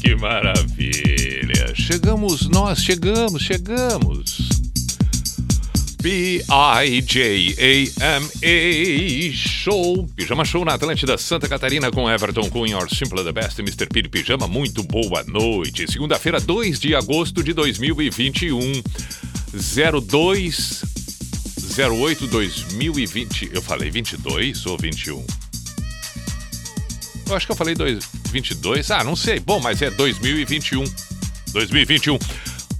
Que maravilha! Chegamos, nós chegamos, chegamos. B-I-J-A-M-A Show, Pijama Show na Atlântida Santa Catarina com Everton Cunha, Or Simple the Best, Mr. Piri Pijama, muito boa noite. Segunda-feira, 2 de agosto de 2021, 02 08 2020. Eu falei 22 ou 21? Eu acho que eu falei dois, 22. Ah, não sei. Bom, mas é 2021. 2021.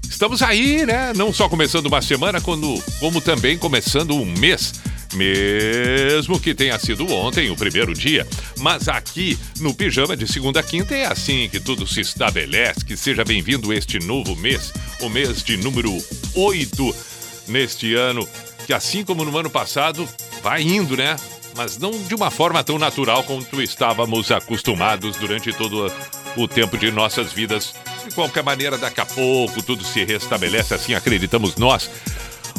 Estamos aí, né? Não só começando uma semana, quando, como também começando um mês. Mesmo que tenha sido ontem o primeiro dia, mas aqui no Pijama de segunda a quinta é assim que tudo se estabelece. Que seja bem-vindo este novo mês, o mês de número 8 neste ano, que assim como no ano passado, vai indo, né? Mas não de uma forma tão natural quanto estávamos acostumados durante todo o tempo de nossas vidas. De qualquer maneira, daqui a pouco tudo se restabelece, assim acreditamos nós.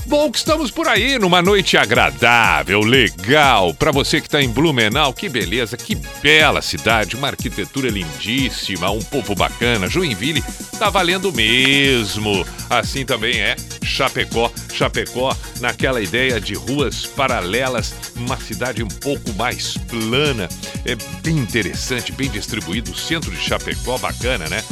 Bom, que estamos por aí numa noite agradável, legal. Para você que está em Blumenau, que beleza, que bela cidade, uma arquitetura lindíssima, um povo bacana. Joinville tá valendo mesmo. Assim também é Chapecó. Chapecó, naquela ideia de ruas paralelas, uma cidade um pouco mais plana. É bem interessante, bem distribuído. O centro de Chapecó, bacana, né?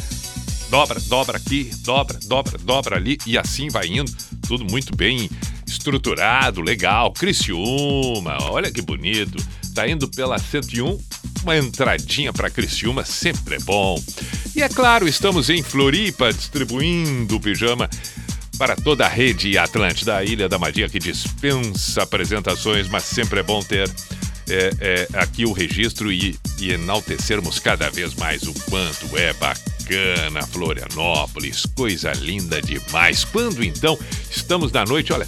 Dobra, dobra aqui, dobra, dobra, dobra ali e assim vai indo. Tudo muito bem estruturado, legal. Criciúma, olha que bonito. Tá indo pela 101, uma entradinha para Criciúma sempre é bom. E é claro, estamos em Floripa distribuindo o pijama para toda a rede Atlântida, a Ilha da Magia que dispensa apresentações, mas sempre é bom ter é, é, aqui o registro e, e enaltecermos cada vez mais o quanto é bacana Florianópolis, coisa linda demais. Quando então estamos na noite, olha,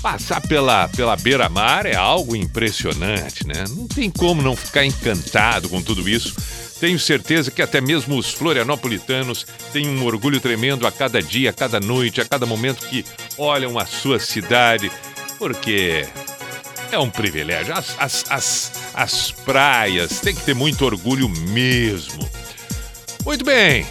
passar pela, pela beira-mar é algo impressionante, né? Não tem como não ficar encantado com tudo isso. Tenho certeza que até mesmo os florianopolitanos têm um orgulho tremendo a cada dia, a cada noite, a cada momento que olham a sua cidade, porque é um privilégio. As, as, as, as praias tem que ter muito orgulho mesmo. Muito bem.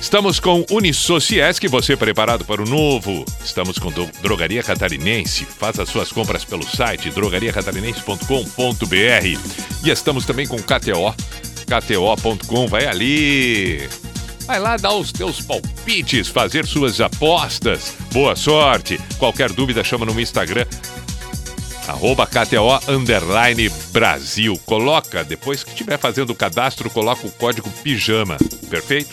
Estamos com Unisociesc, você preparado para o novo? Estamos com Drogaria Catarinense. Faça suas compras pelo site drogariacatarinense.com.br. E estamos também com KTO, kto.com. Vai ali. Vai lá dar os teus palpites, fazer suas apostas. Boa sorte. Qualquer dúvida, chama no Instagram arroba KTO underline Brasil. Coloca, depois que estiver fazendo o cadastro, coloca o código PIJAMA. Perfeito?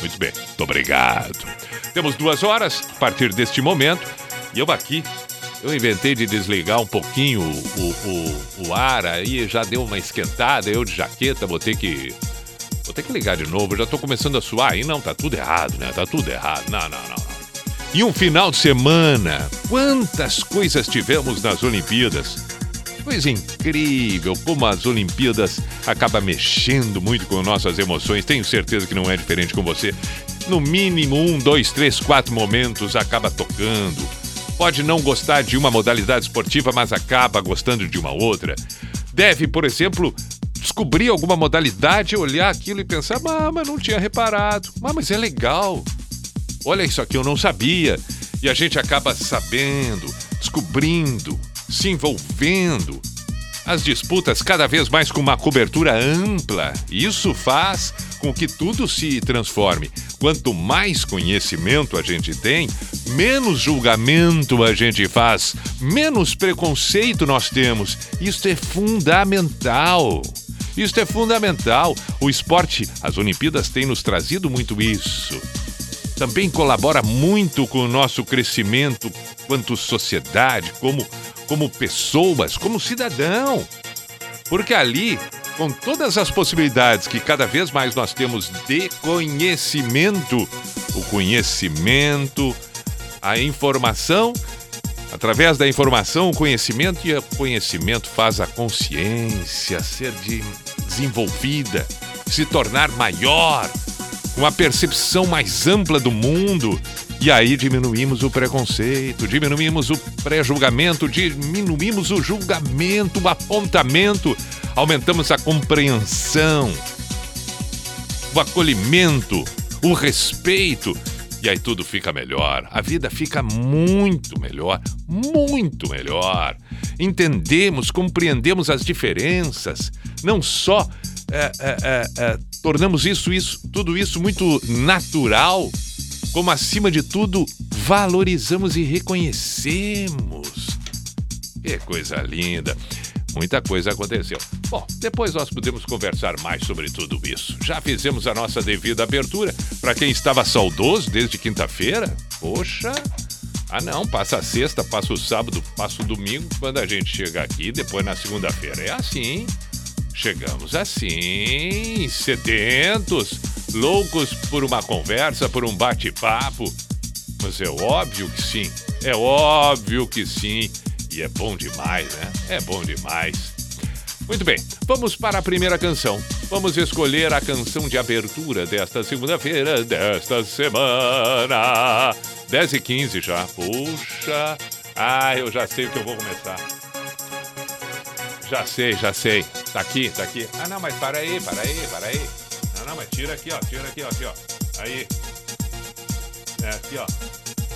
Muito bem, muito obrigado. Temos duas horas a partir deste momento e eu aqui, eu inventei de desligar um pouquinho o, o, o, ar, aí já deu uma esquentada, eu de jaqueta vou ter que. Vou ter que ligar de novo, já tô começando a suar aí. Não, tá tudo errado, né? Tá tudo errado. Não, não, não. E um final de semana. Quantas coisas tivemos nas Olimpíadas? Coisa incrível como as Olimpíadas acaba mexendo muito com nossas emoções. Tenho certeza que não é diferente com você. No mínimo um, dois, três, quatro momentos acaba tocando. Pode não gostar de uma modalidade esportiva, mas acaba gostando de uma outra. Deve, por exemplo, descobrir alguma modalidade, olhar aquilo e pensar: mas não tinha reparado. Ah, mas é legal olha isso aqui, eu não sabia. E a gente acaba sabendo, descobrindo, se envolvendo. As disputas cada vez mais com uma cobertura ampla. Isso faz com que tudo se transforme. Quanto mais conhecimento a gente tem, menos julgamento a gente faz, menos preconceito nós temos. Isso é fundamental. Isso é fundamental. O esporte, as Olimpíadas têm nos trazido muito isso também colabora muito com o nosso crescimento quanto sociedade, como, como pessoas, como cidadão. Porque ali com todas as possibilidades que cada vez mais nós temos de conhecimento, o conhecimento, a informação, através da informação, o conhecimento e o conhecimento faz a consciência ser de, desenvolvida, se tornar maior, com a percepção mais ampla do mundo. E aí diminuímos o preconceito, diminuímos o pré-julgamento, diminuímos o julgamento, o apontamento, aumentamos a compreensão, o acolhimento, o respeito. E aí tudo fica melhor. A vida fica muito melhor, muito melhor. Entendemos, compreendemos as diferenças, não só é, é, é tornamos isso, isso, tudo isso muito natural, como acima de tudo valorizamos e reconhecemos. Que coisa linda! Muita coisa aconteceu. Bom, depois nós podemos conversar mais sobre tudo isso. Já fizemos a nossa devida abertura. Para quem estava saudoso desde quinta-feira, poxa. Ah, não, passa a sexta, passa o sábado, passa o domingo, quando a gente chega aqui, depois na segunda-feira. É assim. Chegamos assim, sedentos, loucos por uma conversa, por um bate-papo. Mas é óbvio que sim, é óbvio que sim. E é bom demais, né? É bom demais. Muito bem, vamos para a primeira canção. Vamos escolher a canção de abertura desta segunda-feira, desta semana. 10 e 15 já. Puxa. Ah, eu já sei o que eu vou começar. Já sei, já sei. Tá aqui, tá aqui. Ah, não, mas para aí, para aí, para aí. Não, não, mas tira aqui, ó. Tira aqui, ó. Aqui, ó. Aí. É, aqui, ó.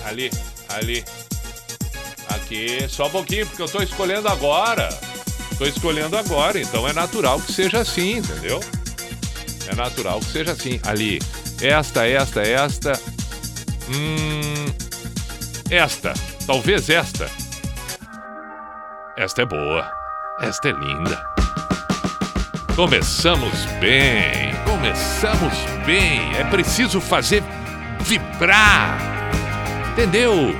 Ali, ali. Aqui, só um pouquinho, porque eu tô escolhendo agora. Tô escolhendo agora, então é natural que seja assim, entendeu? É natural que seja assim. Ali. Esta, esta, esta. Hum. Esta. Talvez esta. Esta é boa. Esta é linda. Começamos bem, começamos bem. É preciso fazer vibrar. Entendeu?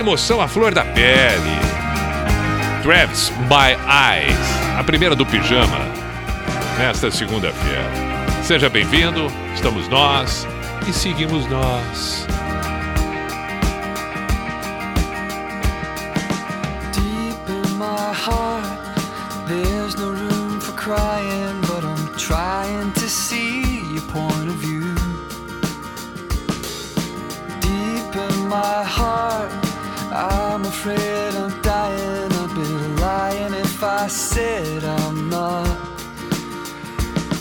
Emoção à flor da pele. Travis My Eyes, a primeira do pijama, nesta segunda-feira. Seja bem-vindo, estamos nós e seguimos nós. Said I'm not.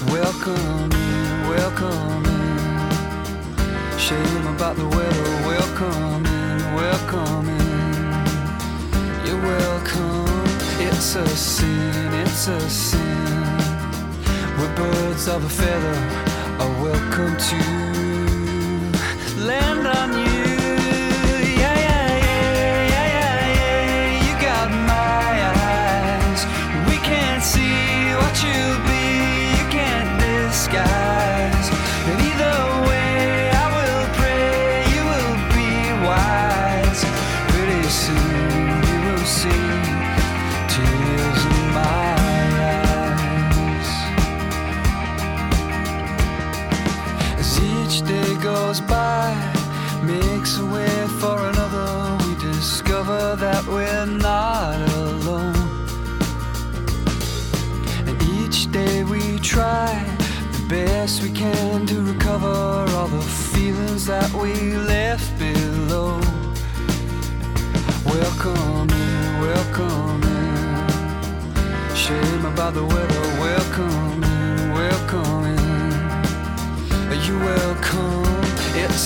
Welcome in, welcome in. Shame about the weather. Welcome in, welcome in. You're welcome. It's a sin, it's a sin. We're birds of a feather are welcome to land on you.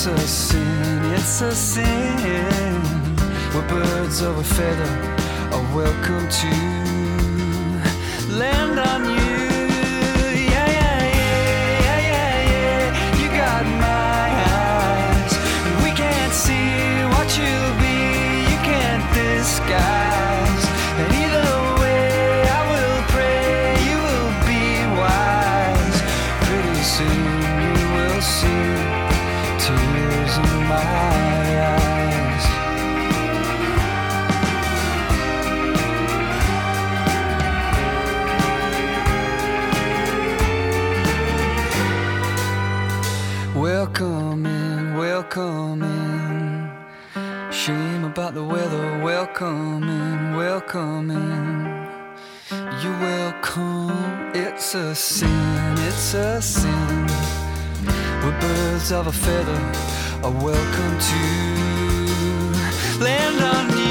It's a sin, it's a sin. We're birds of a feather are welcome to land on you. Yeah, yeah, yeah, yeah, yeah. You got my eyes. We can't see what you'll be. You can't disguise. the weather. welcoming, welcoming. You welcome. It's a sin, it's a sin. We're birds of a feather. A welcome to land on you.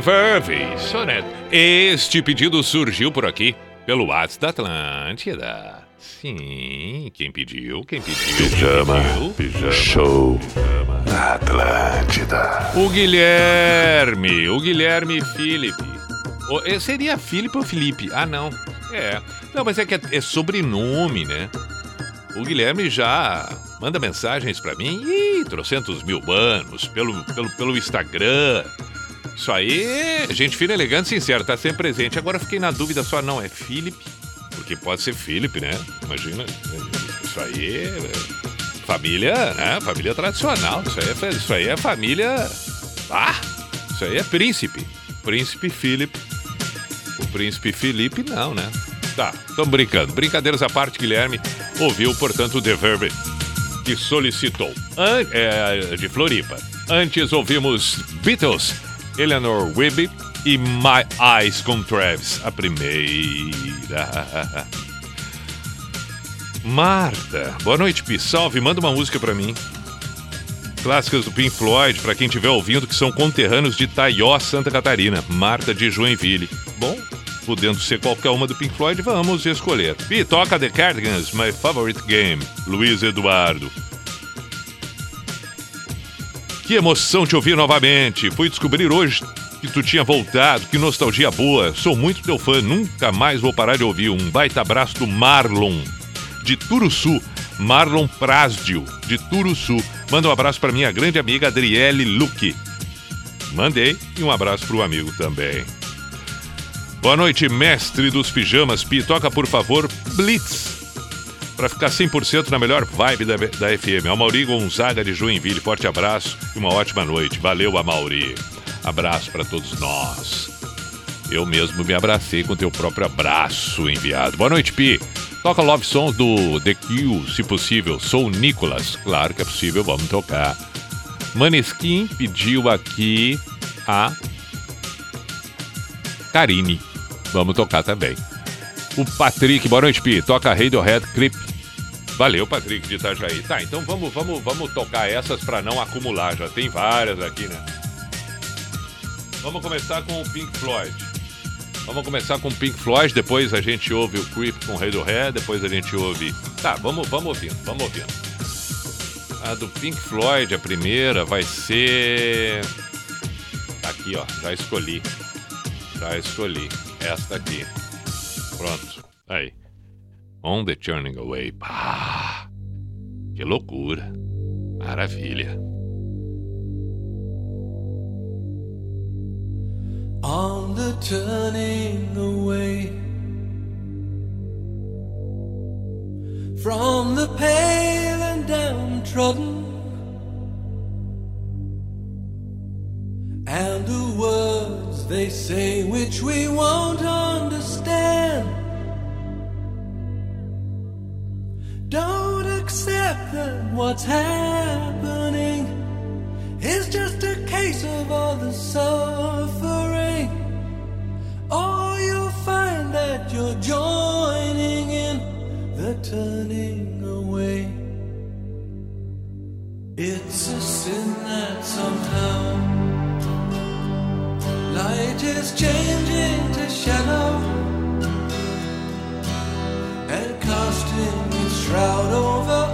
The Soneto. Este pedido surgiu por aqui, pelo WhatsApp da Atlântida. Sim, quem pediu? Quem pediu? Quem Pijama, pediu? pijama, show na Atlântida. O Guilherme, o Guilherme Felipe. O- eh, seria Felipe ou Felipe? Ah, não. É. Não, mas é que é, é sobrenome, né? O Guilherme já manda mensagens pra mim. Ih, trocentos mil anos pelo, pelo, pelo Instagram. Isso aí, gente fina, elegante, sincera, tá sempre presente. Agora fiquei na dúvida só, não, é Felipe? Porque pode ser Felipe, né? Imagina. Isso aí família, né? Família tradicional. Isso aí é, isso aí é família. Ah! Isso aí é príncipe. Príncipe Felipe. O príncipe Felipe, não, né? Tá, estamos brincando. Brincadeiras à parte, Guilherme ouviu, portanto, o The Verve que solicitou. An- é, de Floripa. Antes ouvimos Beatles, Eleanor Wibby e My Eyes com Travis, a primeira. Marta, boa noite, Pi. Salve, manda uma música pra mim. Clássicas do Pink Floyd, pra quem estiver ouvindo, que são conterrâneos de Itaió, Santa Catarina. Marta de Joinville. Bom, podendo ser qualquer uma do Pink Floyd, vamos escolher. Pi, toca The Cardigans, My Favorite Game. Luiz Eduardo. Que emoção te ouvir novamente. Fui descobrir hoje que tu tinha voltado. Que nostalgia boa. Sou muito teu fã. Nunca mais vou parar de ouvir. Um baita abraço do Marlon, de Turuçu. Marlon Prasdio, de Turuçu. Manda um abraço para minha grande amiga Adriele Luque. Mandei. E um abraço para o amigo também. Boa noite, mestre dos pijamas. Pi, toca por favor Blitz. Pra ficar 100% na melhor vibe da, da FM. Amauri Gonzaga de Joinville. Forte abraço e uma ótima noite. Valeu, Amauri. Abraço para todos nós. Eu mesmo me abracei com teu próprio abraço enviado. Boa noite, Pi. Toca Love Song do The Kill, se possível. Sou o Nicolas. Claro que é possível, vamos tocar. Maneskin pediu aqui a Karine. Vamos tocar também. O Patrick, boa noite, Pi. Toca Radiohead Clip. Valeu, Patrick de Itajaí. Tá, então vamos, vamos, vamos tocar essas para não acumular. Já tem várias aqui, né? Vamos começar com o Pink Floyd. Vamos começar com o Pink Floyd, depois a gente ouve o Creep com Radiohead, depois a gente ouve. Tá, vamos, vamos ouvindo, vamos ouvindo. A do Pink Floyd, a primeira, vai ser. Tá aqui, ó. Já escolhi. Já escolhi. Esta aqui. Pronto. Aí. On the turning Away. Pá! Que loucura! Maravilha! On the turning away from the pale and downtrodden. And the words they say, which we won't understand. Don't accept that what's happening is just a case of all the suffering. Or you'll find that you're joining in the turning away. It's a sin that somehow light is changing to shadow and casting shroud over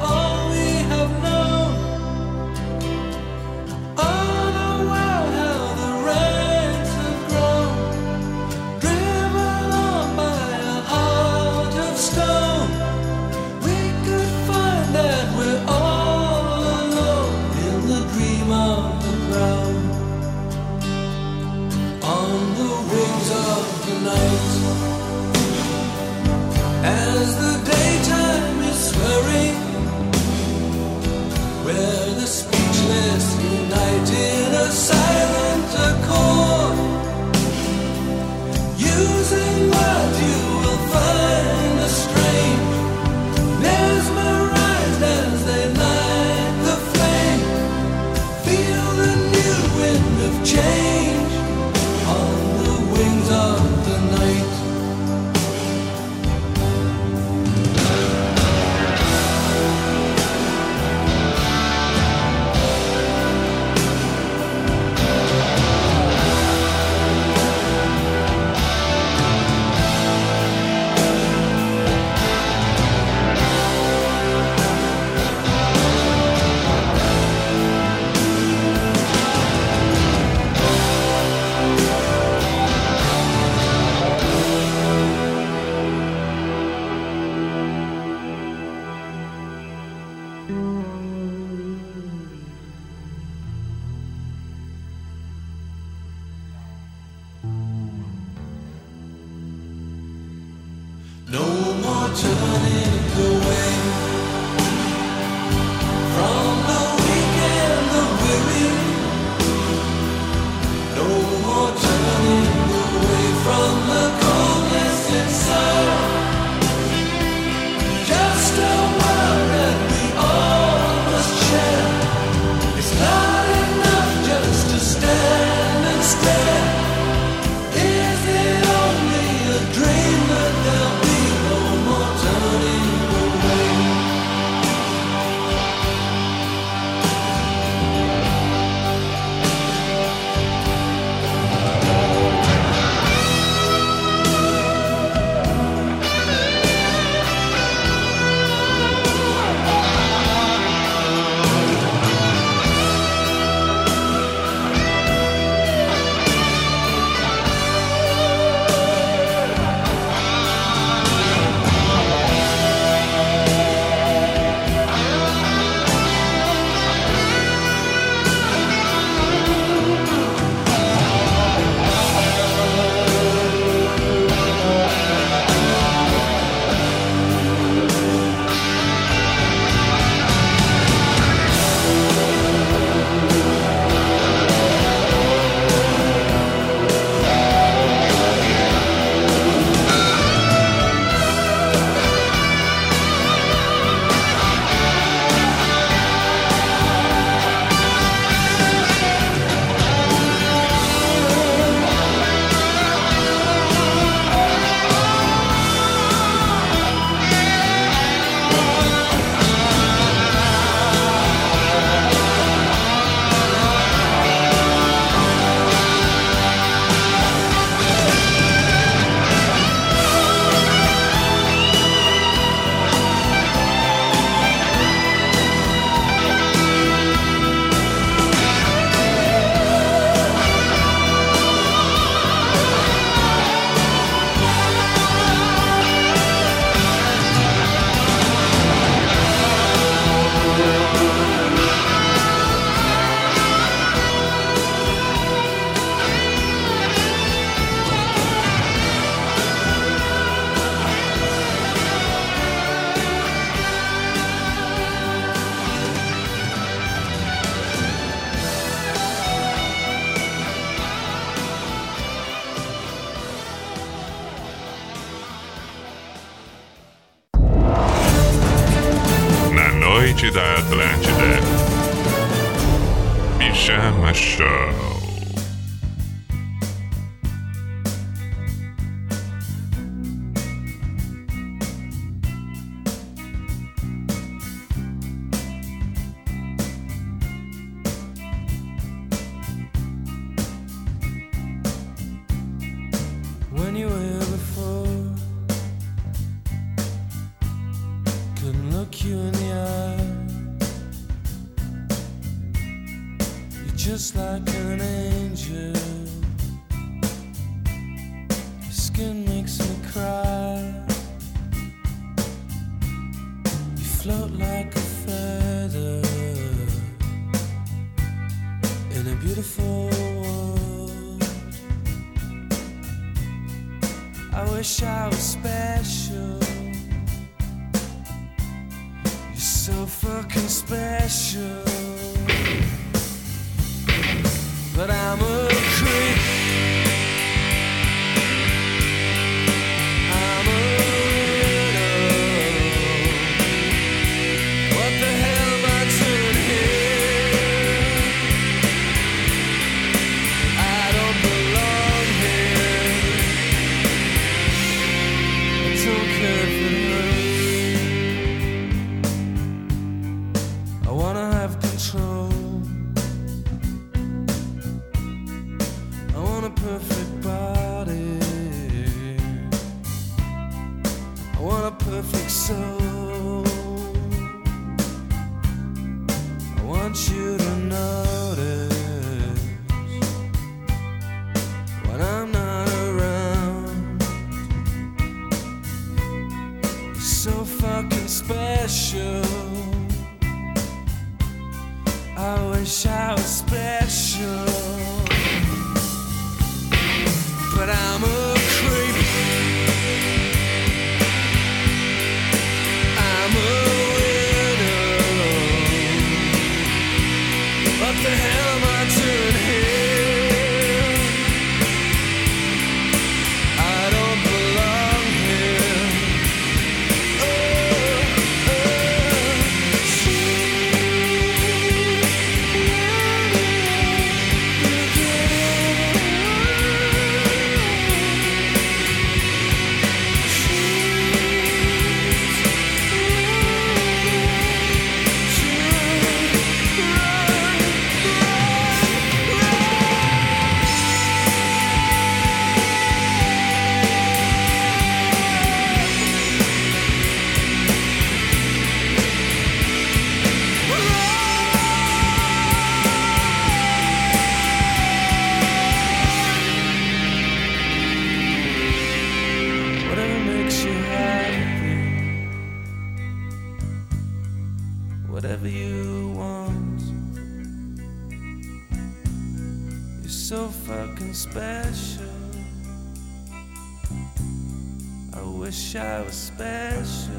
special,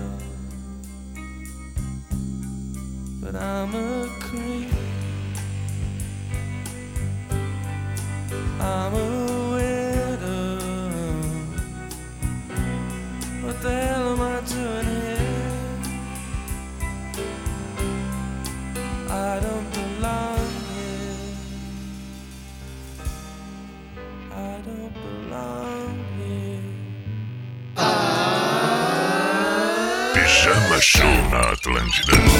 na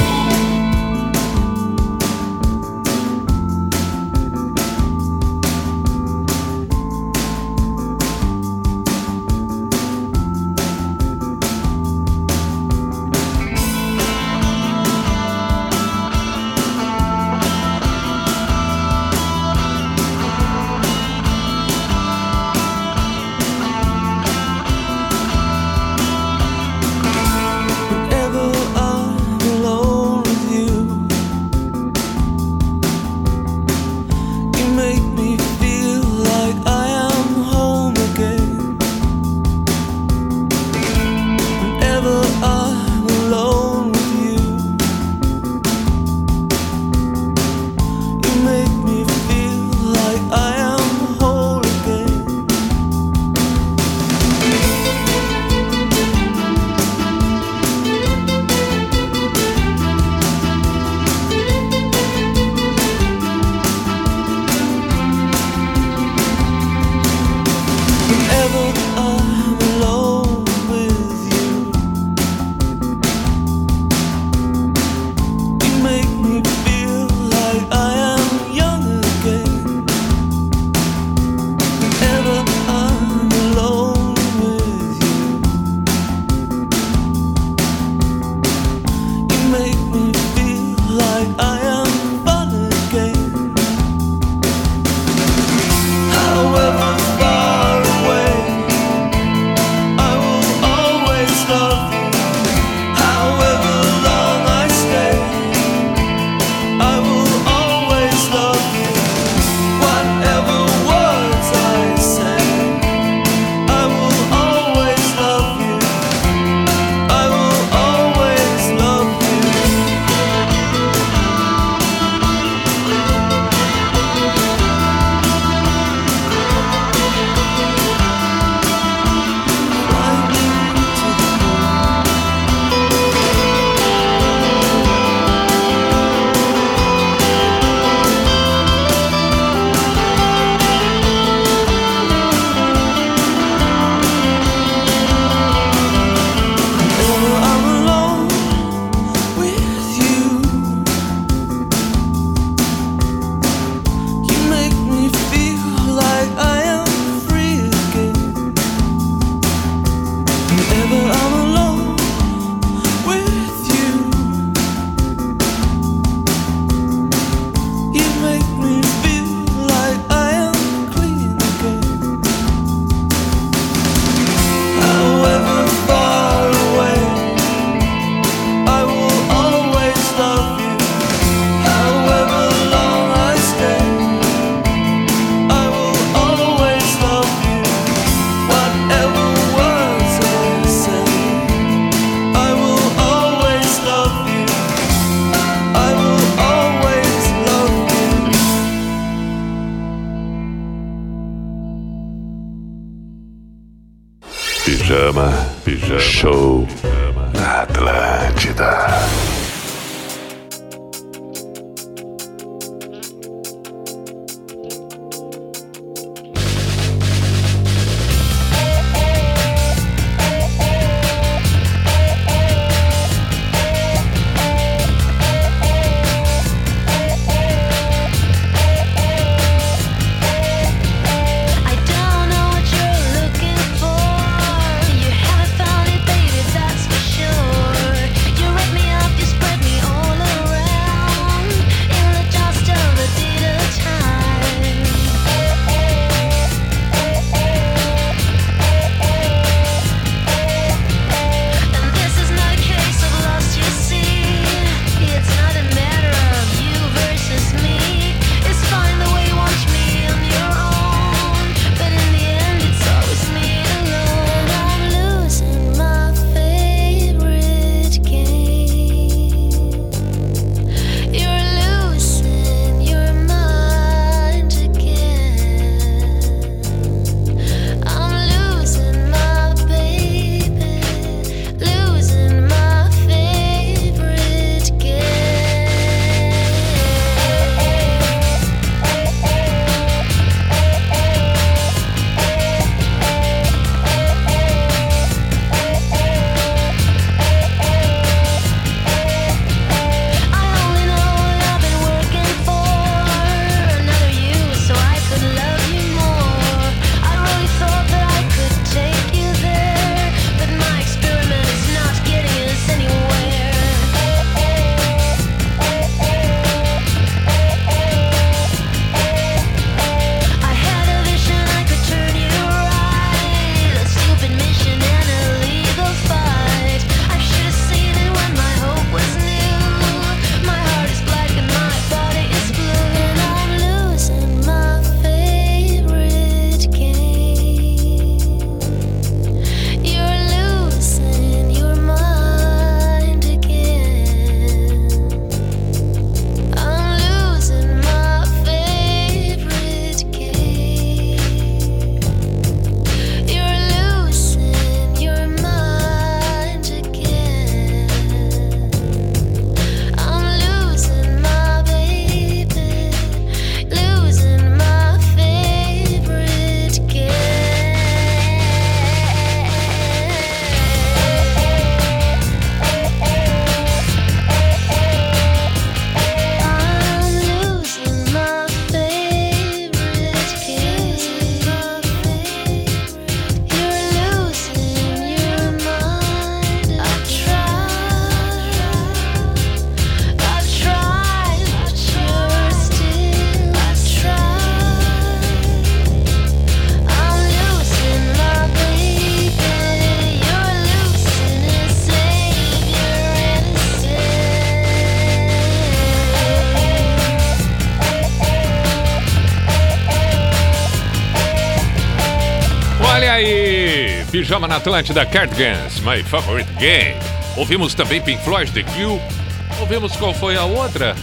Pijama na Atlântida Cardigans, My Favorite Game. Ouvimos também Pink Floyd, The Kill. Ouvimos qual foi a outra?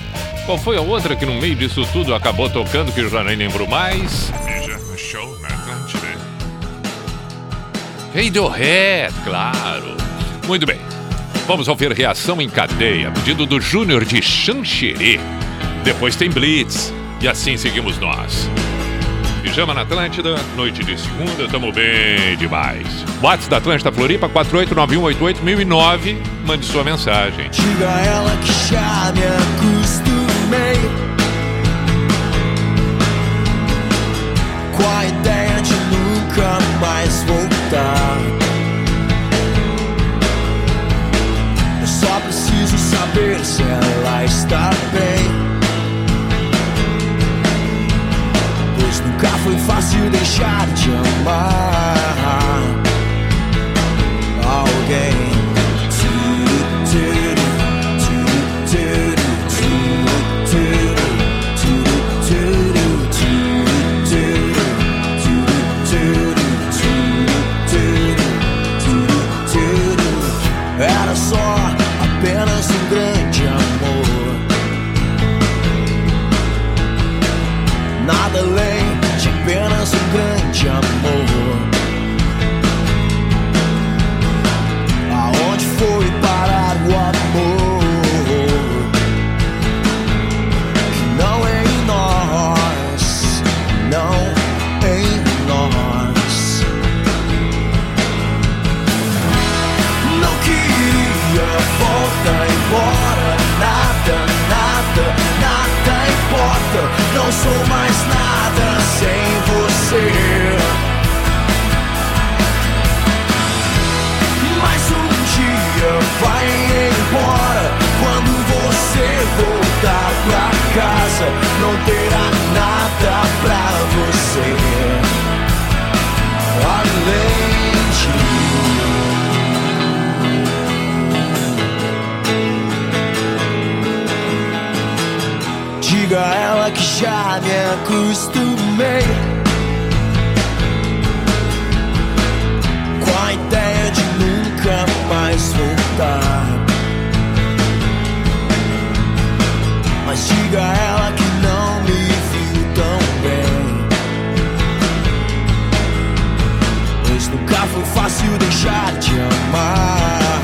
Qual foi a outra que no meio disso tudo acabou tocando que eu já nem lembro mais? Pijama Show na Atlântida. Radiohead, claro. Muito bem. Vamos ouvir Reação em Cadeia, pedido do Júnior de Xanxerê. Depois tem Blitz. E assim seguimos nós. Pijama na Atlântida, noite de segunda, tamo bem demais. WhatsApp da Atlântida Floripa, 489188009. Mande sua mensagem. Diga a ela que já me acostumei com a ideia de nunca mais voltar. Eu só preciso saber se ela está bem. Pois nunca foi fácil deixar de amar. Okay. game. Toot, toot. Gosto meio com a ideia de nunca mais voltar. Mas diga a ela que não me viu tão bem. Pois nunca foi fácil deixar de amar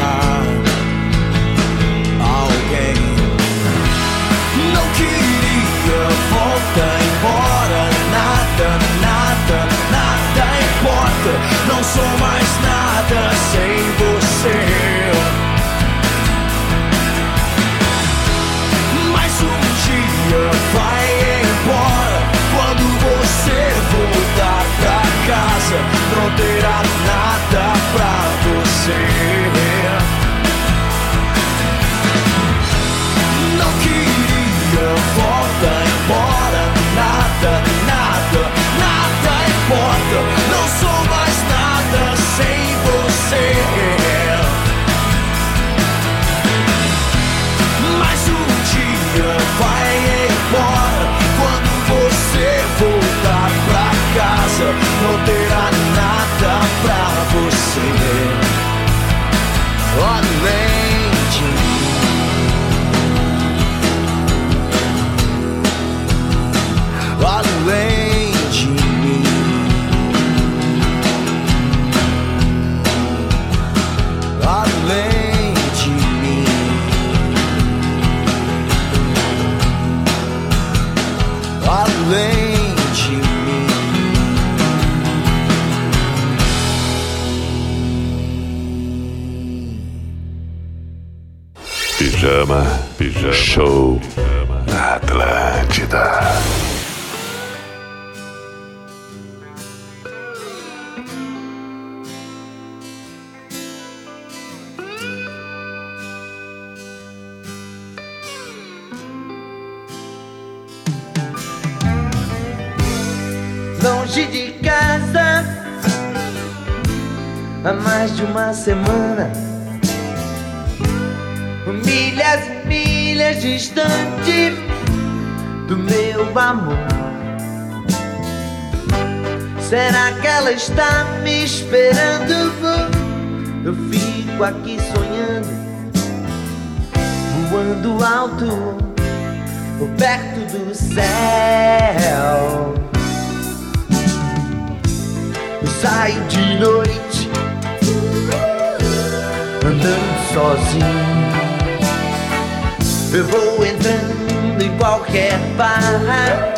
não terá nada pra você. Além Será que ela está me esperando? Eu fico aqui sonhando, voando alto, perto do céu. Eu saio de noite andando sozinho. Eu vou entrando em qualquer bar,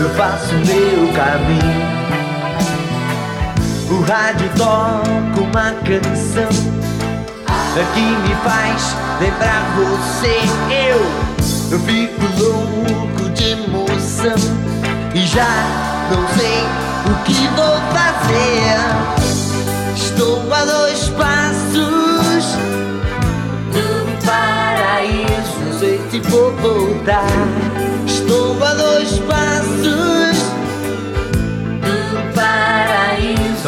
eu faço meu caminho. Rádio toca uma canção que me faz lembrar você. Eu, eu fico louco de emoção e já não sei o que vou fazer. Estou a dois passos do paraíso. Sei se vou voltar. Estou a dois passos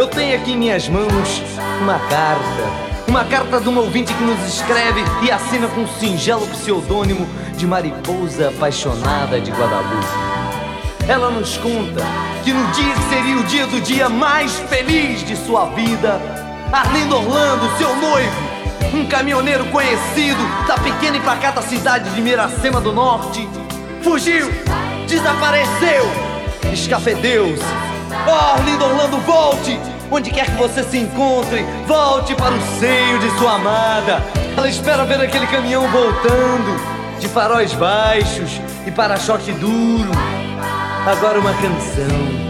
Eu tenho aqui em minhas mãos uma carta. Uma carta de um ouvinte que nos escreve e assina com o singelo pseudônimo de Mariposa Apaixonada de Guadalupe. Ela nos conta que no dia que seria o dia do dia mais feliz de sua vida, Arlindo Orlando, seu noivo, um caminhoneiro conhecido da pequena e pacata cidade de Miracema do Norte, fugiu, desapareceu, escafedeu-se. Oh, Arlindo Orlando, volte! Onde quer que você se encontre, volte para o seio de sua amada. Ela espera ver aquele caminhão voltando, de faróis baixos e para-choque duro. Agora uma canção.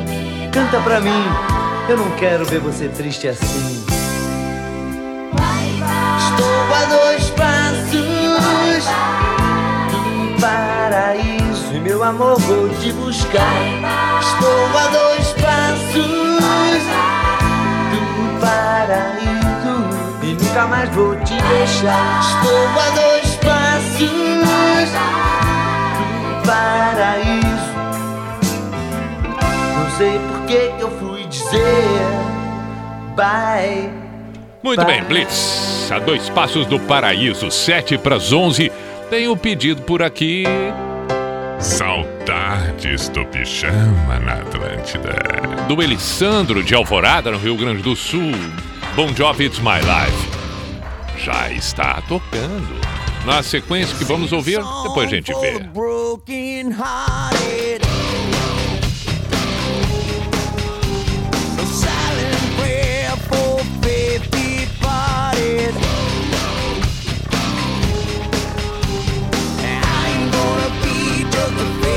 Canta pra mim. Eu não quero ver você triste assim. Estou Meu amor, vou te buscar. Estou a dois passos do paraíso e nunca mais vou te deixar. Estou a dois passos do paraíso. Não sei por que eu fui dizer bye. Muito bem, Blitz. A dois passos do paraíso, sete para as 11. Tem um pedido por aqui. Saudades do Pijama na Atlântida. Do Elisandro de Alvorada, no Rio Grande do Sul. Bom Job It's My Life. Já está tocando. Na sequência que vamos ouvir, depois a gente vê.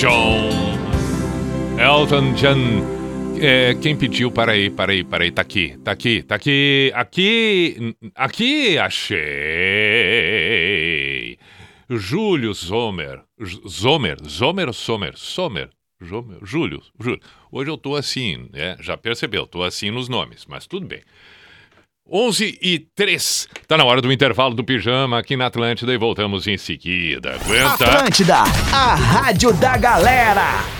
John. Elton John. É, quem pediu, peraí, peraí, peraí, tá aqui, tá aqui, tá aqui, aqui, aqui, achei. Júlio Zomer, Zomer, Zomer, Zomer, Zomer, Júlio, Júlio. Hoje eu tô assim, né? Já percebeu, tô assim nos nomes, mas tudo bem. 11 e 3. Tá na hora do intervalo do pijama aqui na Atlântida e voltamos em seguida. Aguenta. Atlântida, a rádio da galera.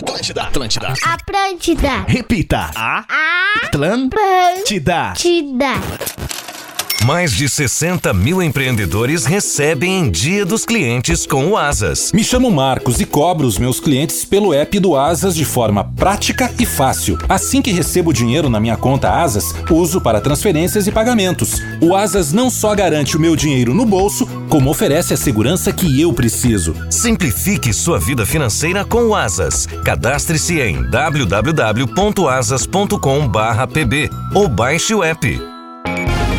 Atlântida. Atlântida. Atlântida. Repita. A. Atlântida. Atlântida. Mais de 60 mil empreendedores recebem em Dia dos Clientes com o Asas. Me chamo Marcos e cobro os meus clientes pelo app do Asas de forma prática e fácil. Assim que recebo dinheiro na minha conta Asas, uso para transferências e pagamentos. O Asas não só garante o meu dinheiro no bolso, como oferece a segurança que eu preciso. Simplifique sua vida financeira com o Asas. Cadastre-se em www.asas.com/pb ou baixe o app.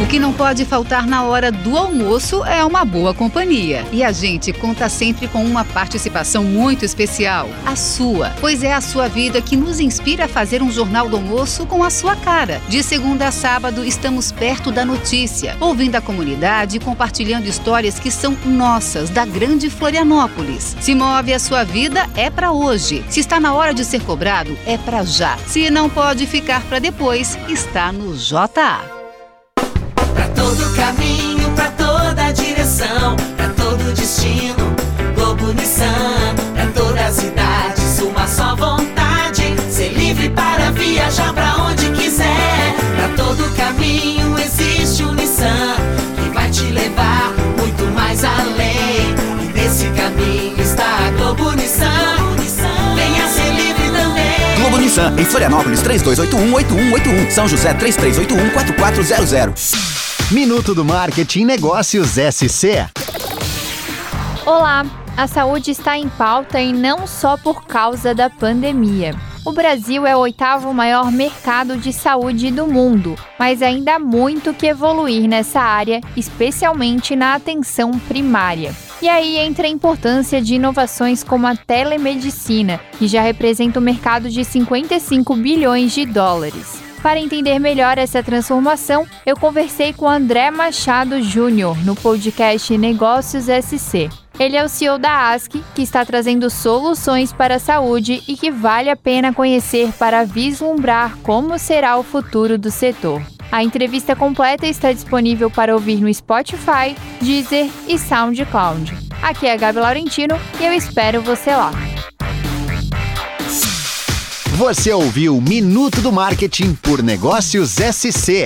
O que não pode faltar na hora do almoço é uma boa companhia. E a gente conta sempre com uma participação muito especial, a sua, pois é a sua vida que nos inspira a fazer um jornal do almoço com a sua cara. De segunda a sábado, estamos perto da notícia, ouvindo a comunidade e compartilhando histórias que são nossas, da grande Florianópolis. Se move a sua vida, é para hoje. Se está na hora de ser cobrado, é para já. Se não pode ficar para depois, está no JA. Caminho, pra toda direção, pra todo destino, Globo Nissan, pra todas as idades, uma só vontade, ser livre para viajar pra onde quiser. Pra todo caminho existe um Nissan que vai te levar muito mais além. E nesse caminho está a Globo Nissan. Venha ser livre também. Globo Nissan, em Florianópolis, 3281-8181. São José, 3381-4400. Minuto do Marketing Negócios SC. Olá! A saúde está em pauta e não só por causa da pandemia. O Brasil é o oitavo maior mercado de saúde do mundo, mas ainda há muito que evoluir nessa área, especialmente na atenção primária. E aí entra a importância de inovações como a telemedicina, que já representa um mercado de 55 bilhões de dólares. Para entender melhor essa transformação, eu conversei com André Machado Júnior no podcast Negócios SC. Ele é o CEO da ASC, que está trazendo soluções para a saúde e que vale a pena conhecer para vislumbrar como será o futuro do setor. A entrevista completa está disponível para ouvir no Spotify, Deezer e SoundCloud. Aqui é a Gabi Laurentino e eu espero você lá. Você ouviu Minuto do Marketing por Negócios SC.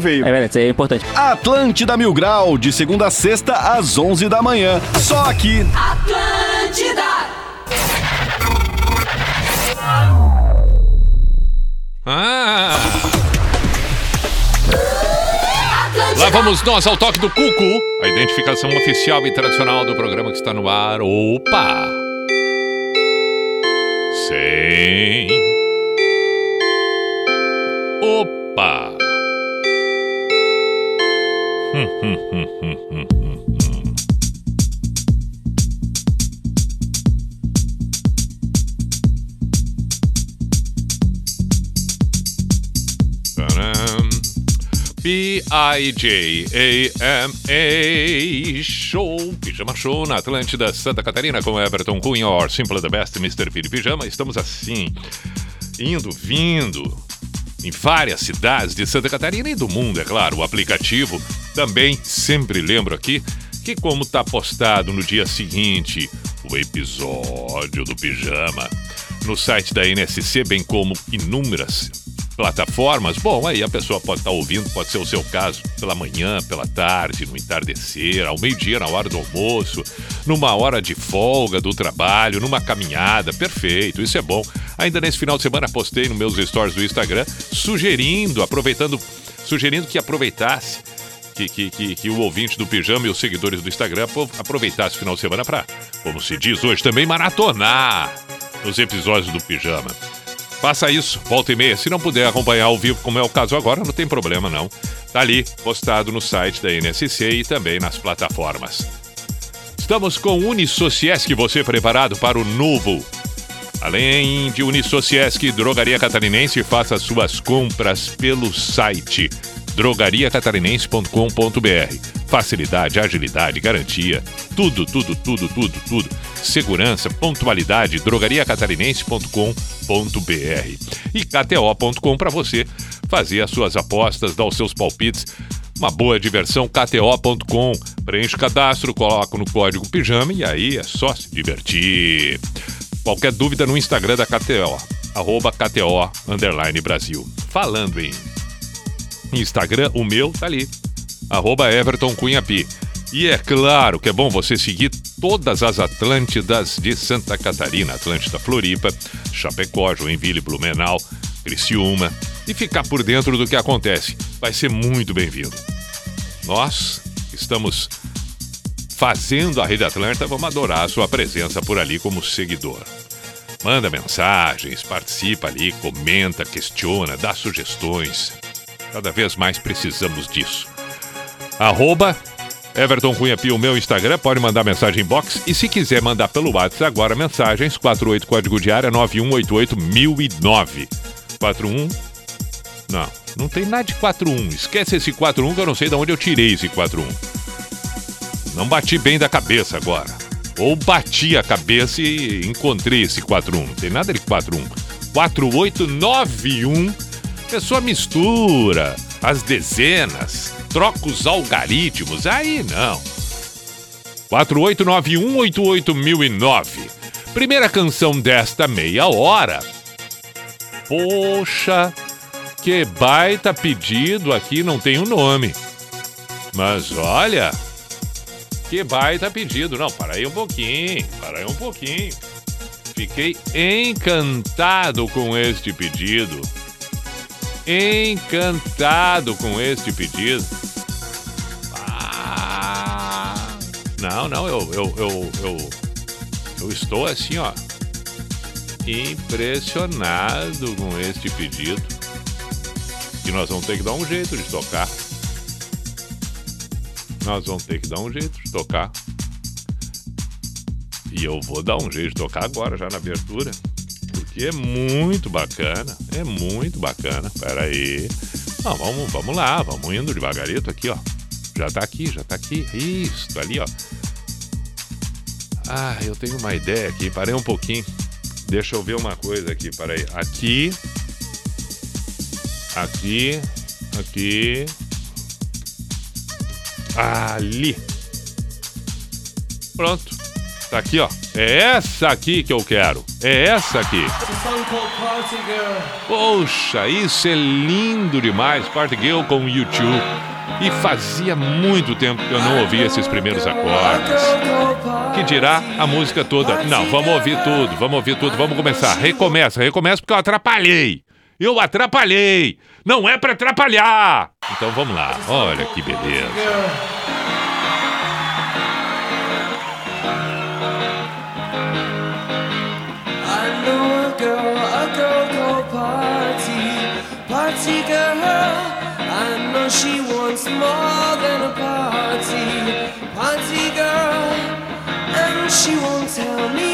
veio. É verdade, isso aí é importante. Atlântida Mil Grau, de segunda a sexta, às 11 da manhã. Só aqui. Atlântida! Ah! Lá vamos nós ao toque do Cuco, a identificação oficial e tradicional do programa que está no ar. Opa! Sim. B-I-J-A-M-A Show, Pijama Show na Atlântida, Santa Catarina com Everton Cunha, or Simple the Best, Mr. Piri Pijama. Estamos assim, indo, vindo em várias cidades de Santa Catarina e do mundo, é claro. O aplicativo também, sempre lembro aqui, que como está postado no dia seguinte o episódio do Pijama no site da NSC, bem como inúmeras plataformas, bom, aí a pessoa pode estar ouvindo, pode ser o seu caso, pela manhã, pela tarde, no entardecer, ao meio-dia, na hora do almoço, numa hora de folga do trabalho, numa caminhada, perfeito, isso é bom. Ainda nesse final de semana postei nos meus stories do Instagram sugerindo, aproveitando, sugerindo que aproveitasse que, que, que, que o ouvinte do Pijama e os seguidores do Instagram apro- aproveitasse o final de semana para, como se diz hoje, também maratonar os episódios do Pijama. Faça isso, volta e meia. Se não puder acompanhar ao vivo, como é o caso agora, não tem problema não. Tá ali, postado no site da NSC e também nas plataformas. Estamos com Unisociesc, você preparado para o novo. Além de Unisociesc Drogaria Catarinense, faça suas compras pelo site drogariacatarinense.com.br. Facilidade, agilidade, garantia, tudo, tudo, tudo, tudo, tudo. Segurança, pontualidade, drogariacatarinense.com.br. E KTO.com para você fazer as suas apostas, dar os seus palpites. Uma boa diversão, KTO.com. Preenche o cadastro, coloca no código pijama e aí é só se divertir. Qualquer dúvida no Instagram da KTO, arroba KTO Brasil. Falando em Instagram, o meu tá ali, arroba Everton. E é claro que é bom você seguir todas as Atlântidas de Santa Catarina, Atlântida Floripa, Chapecó, Joinville, Blumenau, Criciúma e ficar por dentro do que acontece. Vai ser muito bem-vindo. Nós estamos fazendo a Rede Atlântica, vamos adorar a sua presença por ali como seguidor. Manda mensagens, participa ali, comenta, questiona, dá sugestões. Cada vez mais precisamos disso. Arroba Everton Cunha Pio, meu Instagram, pode mandar mensagem em box. E se quiser mandar pelo WhatsApp agora, mensagens 48 código de área 9188 1009. 41 Não, não tem nada de 41. Esquece esse 41 que eu não sei de onde eu tirei esse 41. Não bati bem da cabeça agora. Ou bati a cabeça e encontrei esse 41. Não tem nada de 41. 4891. Pessoa mistura as dezenas, troca os algoritmos. Aí não. 489188009. Primeira canção desta meia hora. Poxa, que baita pedido aqui, não tem o nome. Mas olha, que baita pedido. Não, para aí um pouquinho, para aí um pouquinho. Fiquei encantado com este pedido. Encantado com este pedido. Ah, não, não, eu, eu, eu, eu, eu estou assim, ó. Impressionado com este pedido. E nós vamos ter que dar um jeito de tocar. Nós vamos ter que dar um jeito de tocar. E eu vou dar um jeito de tocar agora, já na abertura. Porque é muito bacana. É muito bacana. Pera aí. Não, vamos, vamos lá, vamos indo devagarito aqui, ó. Já tá aqui, já tá aqui. Isso, ali, ó. Ah, eu tenho uma ideia aqui. Parei um pouquinho. Deixa eu ver uma coisa aqui, peraí. Aqui. Aqui. Aqui. Ali. Pronto. Tá aqui, ó. É essa aqui que eu quero. É essa aqui. Poxa, isso é lindo demais. Party Girl com YouTube. E fazia muito tempo que eu não ouvia esses primeiros acordes. Que dirá a música toda? Não, vamos ouvir tudo, vamos ouvir tudo, vamos começar. Recomeça, recomeça porque eu atrapalhei. Eu atrapalhei. Não é pra atrapalhar. Então vamos lá. Olha que beleza. She wants more than a party, Party girl. And she won't tell me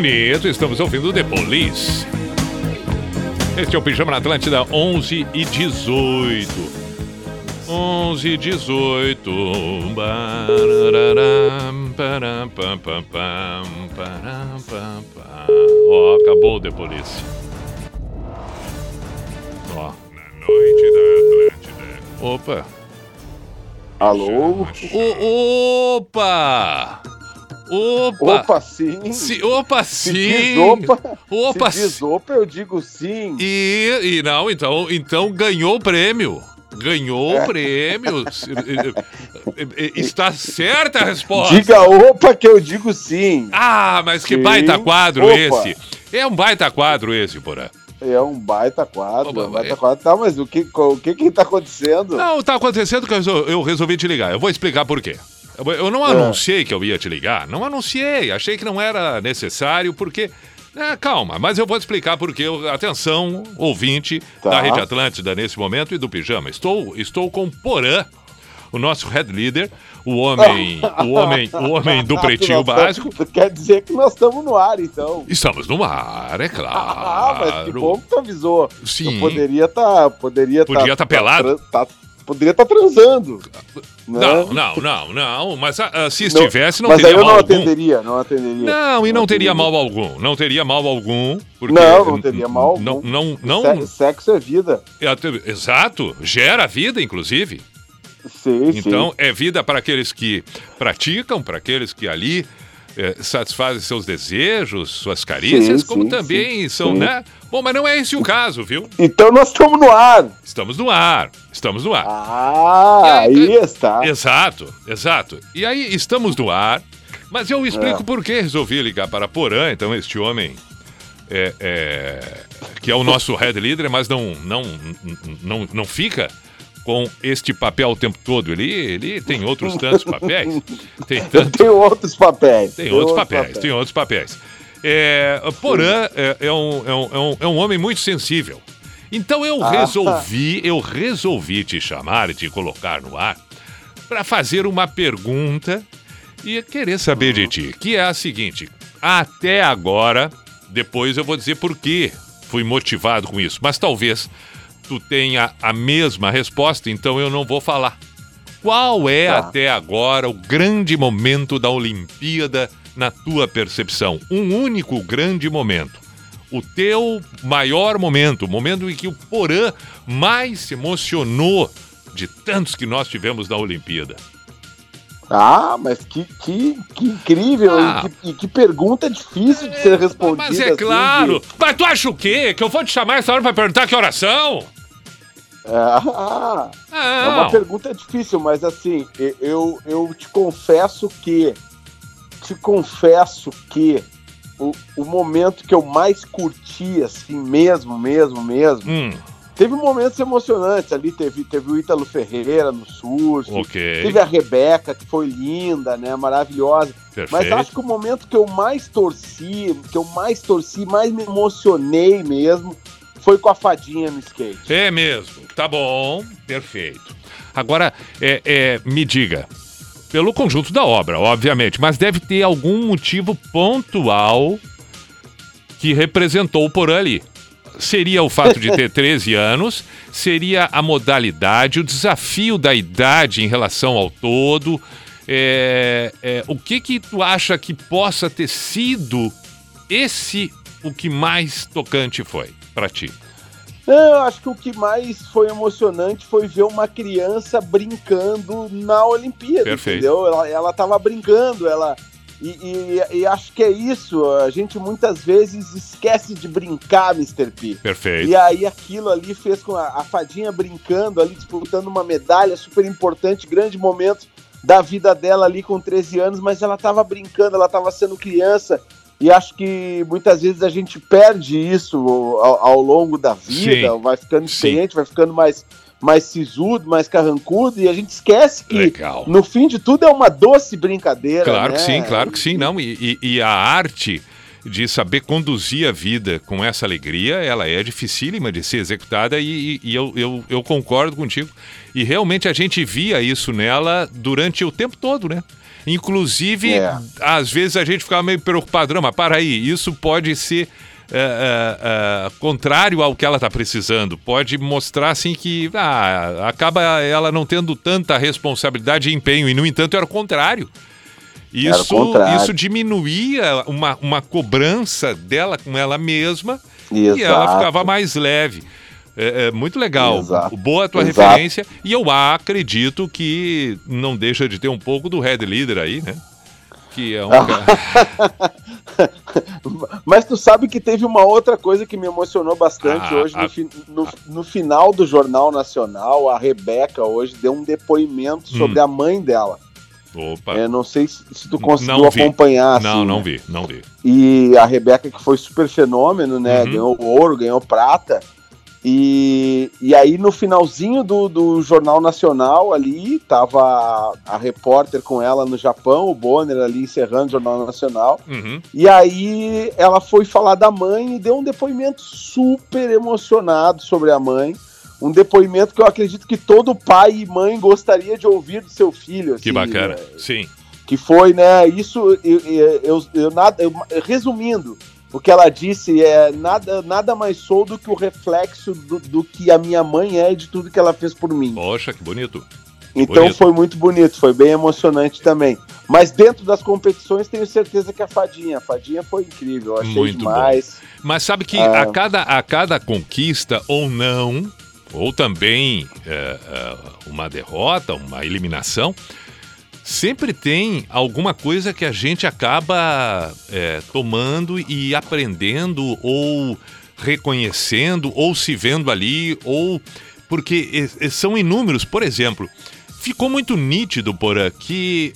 Bonito, estamos ouvindo The Police. Este é o Pijama na Atlântida 11 e 18. 11 e 18. Bararam, param, pam, pam, pam, param, pam, pam. Ó, acabou o The Police. Ó. Opa. Alô? O- opa! Opa! Opa, sim. Si- opa, Se sim! diz opa, Opa, se diz opa, eu digo sim. E, e não, então, então ganhou o prêmio. Ganhou É. o prêmio. Se- eh, eh, Está certa a resposta. Diga opa que eu digo sim. Ah, mas que Sim. baita quadro Opa. esse. É um baita quadro esse, Porã. É um baita quadro, Opa, um baita é. quadro. Tá, mas o que, o que que tá acontecendo? Não, tá acontecendo que eu resolvi te ligar. Eu vou explicar por quê. Eu- não É. anunciei que eu ia te ligar. Não anunciei. Achei que não era necessário, porque. É, calma, mas eu vou explicar porque. eu- Atenção, ouvinte Tá. da Rede Atlântida nesse momento e do Pijama. Estou, estou com Porã, o nosso head leader, o homem, o homem, o homem do pretinho básico. Quer dizer que nós estamos no ar, então. Estamos no ar, é Ah, mas que claro. bom que tu avisou. Sim. Eu poderia estar. poderia Podia tá pelado? Tá, poderia estar transando. né? Não, não, não, não. Mas ah, se Não, estivesse, não mas teria aí eu mal não algum. atenderia, não atenderia. Não, e não teria mal algum. Não teria mal algum. Não, não teria mal algum. Não, não, não. Se- Sexo é vida. É Exato, gera vida, inclusive. Sim, Então, é vida para aqueles que praticam, para aqueles que ali eh, satisfazem seus desejos, suas carícias, Sim, como sim, também sim, são, né? Bom, mas não é esse o caso, viu? Então nós estamos no ar. Estamos no ar, estamos no ar. Ah, aí está. Exato, exato. E aí, estamos no ar, mas eu explico É. por que resolvi ligar para Porã, então, este homem é, é, que é o nosso head leader, mas não, não, não, não fica com este papel o tempo todo. Ele, ele tem outros tantos papéis. Tem tanto, Tem outros papéis. tem outros papéis, tem outros papéis. É, Porã é, é um, é, um, é, um, é homem muito sensível. Então eu Ah. resolvi, eu resolvi te chamar e te colocar no ar para fazer uma pergunta e querer saber de ti, que é a seguinte: até agora, depois eu vou dizer por que fui motivado com isso, mas talvez tu tenha a mesma resposta, então eu não vou falar. Qual é Tá. até agora o grande momento da Olimpíada na tua percepção? Um único grande momento. O teu maior momento, o momento em que o Porã mais se emocionou de tantos que nós tivemos na Olimpíada. Ah, mas que, que, que incrível Ah. e, que, e que pergunta difícil de ser respondida. Mas é assim, claro. de- Mas tu acha o quê? Que eu vou te chamar essa hora pra perguntar que oração? Ah, é uma pergunta difícil, mas assim, eu, eu te confesso que. Te confesso que o, o momento que eu mais curti, assim, mesmo, mesmo, mesmo. Hum. Teve momentos emocionantes ali, teve, teve o Ítalo Ferreira no surf, Ok. teve a Rebeca, que foi linda, né? Maravilhosa. Mas Perfeito. acho que o momento que eu mais torci, que eu mais torci, mais me emocionei mesmo, foi com a fadinha no skate. É mesmo. Tá bom. Perfeito. Agora, é, é, me diga. Pelo conjunto da obra, obviamente, mas deve ter algum motivo pontual que representou o Porã ali. Seria o fato de ter 13 anos, seria a modalidade, o desafio da idade em relação ao todo. É, é, o que que tu acha que possa ter sido esse o que mais tocante foi pra ti? Eu acho que o que mais foi emocionante foi ver uma criança brincando na Olimpíada, Perfeito. entendeu? Ela, ela tava brincando, ela. E, e- e acho que é isso. A gente muitas vezes esquece de brincar, Mr. P. Perfeito. E aí aquilo ali fez com a, a fadinha brincando ali, disputando uma medalha super importante, grande momento da vida dela ali com 13 anos, mas ela tava brincando, ela tava sendo criança. E acho que muitas vezes a gente perde isso ao, ao longo da vida, Sim. vai ficando experiente, vai ficando mais, mais sisudo, mais carrancudo, e a gente esquece que Legal. no fim de tudo é uma doce brincadeira. Claro né? que sim, claro que sim. Não, e, e- e a arte de saber conduzir a vida com essa alegria, ela é dificílima de ser executada e, e- e eu, eu, eu concordo contigo. E realmente a gente via isso nela durante o tempo todo, né? Inclusive, É. às vezes a gente ficava meio preocupado, não, mas para aí, isso pode ser é, é, contrário ao que ela está precisando. Pode mostrar assim que ah, acaba ela não tendo tanta responsabilidade e empenho, e no entanto era o contrário. Isso, contrário. isso diminuía uma, uma cobrança dela com ela mesma e ela Exato. ficava mais leve. É, é muito legal. Exato. Boa a tua Exato. referência. E eu acredito que não deixa de ter um pouco do head leader aí, né? Que é um. Mas tu sabe que teve uma outra coisa que me emocionou bastante Ah, hoje, no, fi- no- no final do Jornal Nacional, a Rebeca hoje deu um depoimento Hum. sobre a mãe dela. Opa. Eu não sei se, se tu conseguiu Não acompanhar. Não, assim, não né? vi, não vi. E a Rebeca, que foi super fenômeno, né? Uhum. Ganhou ouro, ganhou prata. E, e aí, no finalzinho do, do Jornal Nacional, ali, tava a, a repórter com ela no Japão, o Bonner ali encerrando o Jornal Nacional. Uhum. E aí ela foi falar da mãe e deu um depoimento super emocionado sobre a mãe. Um depoimento que eu acredito que todo pai e mãe gostaria de ouvir do seu filho. Que assim, bacana. né? Sim. Que foi, né? Isso, eu, eu, eu- eu nada. eu- resumindo, o que ela disse é nada, nada mais sou do que o reflexo do, do que a minha mãe é e de tudo que ela fez por mim. Poxa, que bonito. Então Bonito. foi muito bonito, foi bem emocionante também. Mas dentro das competições, tenho certeza que a Fadinha, a Fadinha foi incrível, achei Muito demais. Mas sabe que Ah. a, cada, a cada conquista ou não, ou também é, é, uma derrota, uma eliminação, sempre tem alguma coisa que a gente acaba é, tomando e aprendendo ou reconhecendo ou se vendo ali ou porque são inúmeros. Por exemplo, ficou muito nítido por que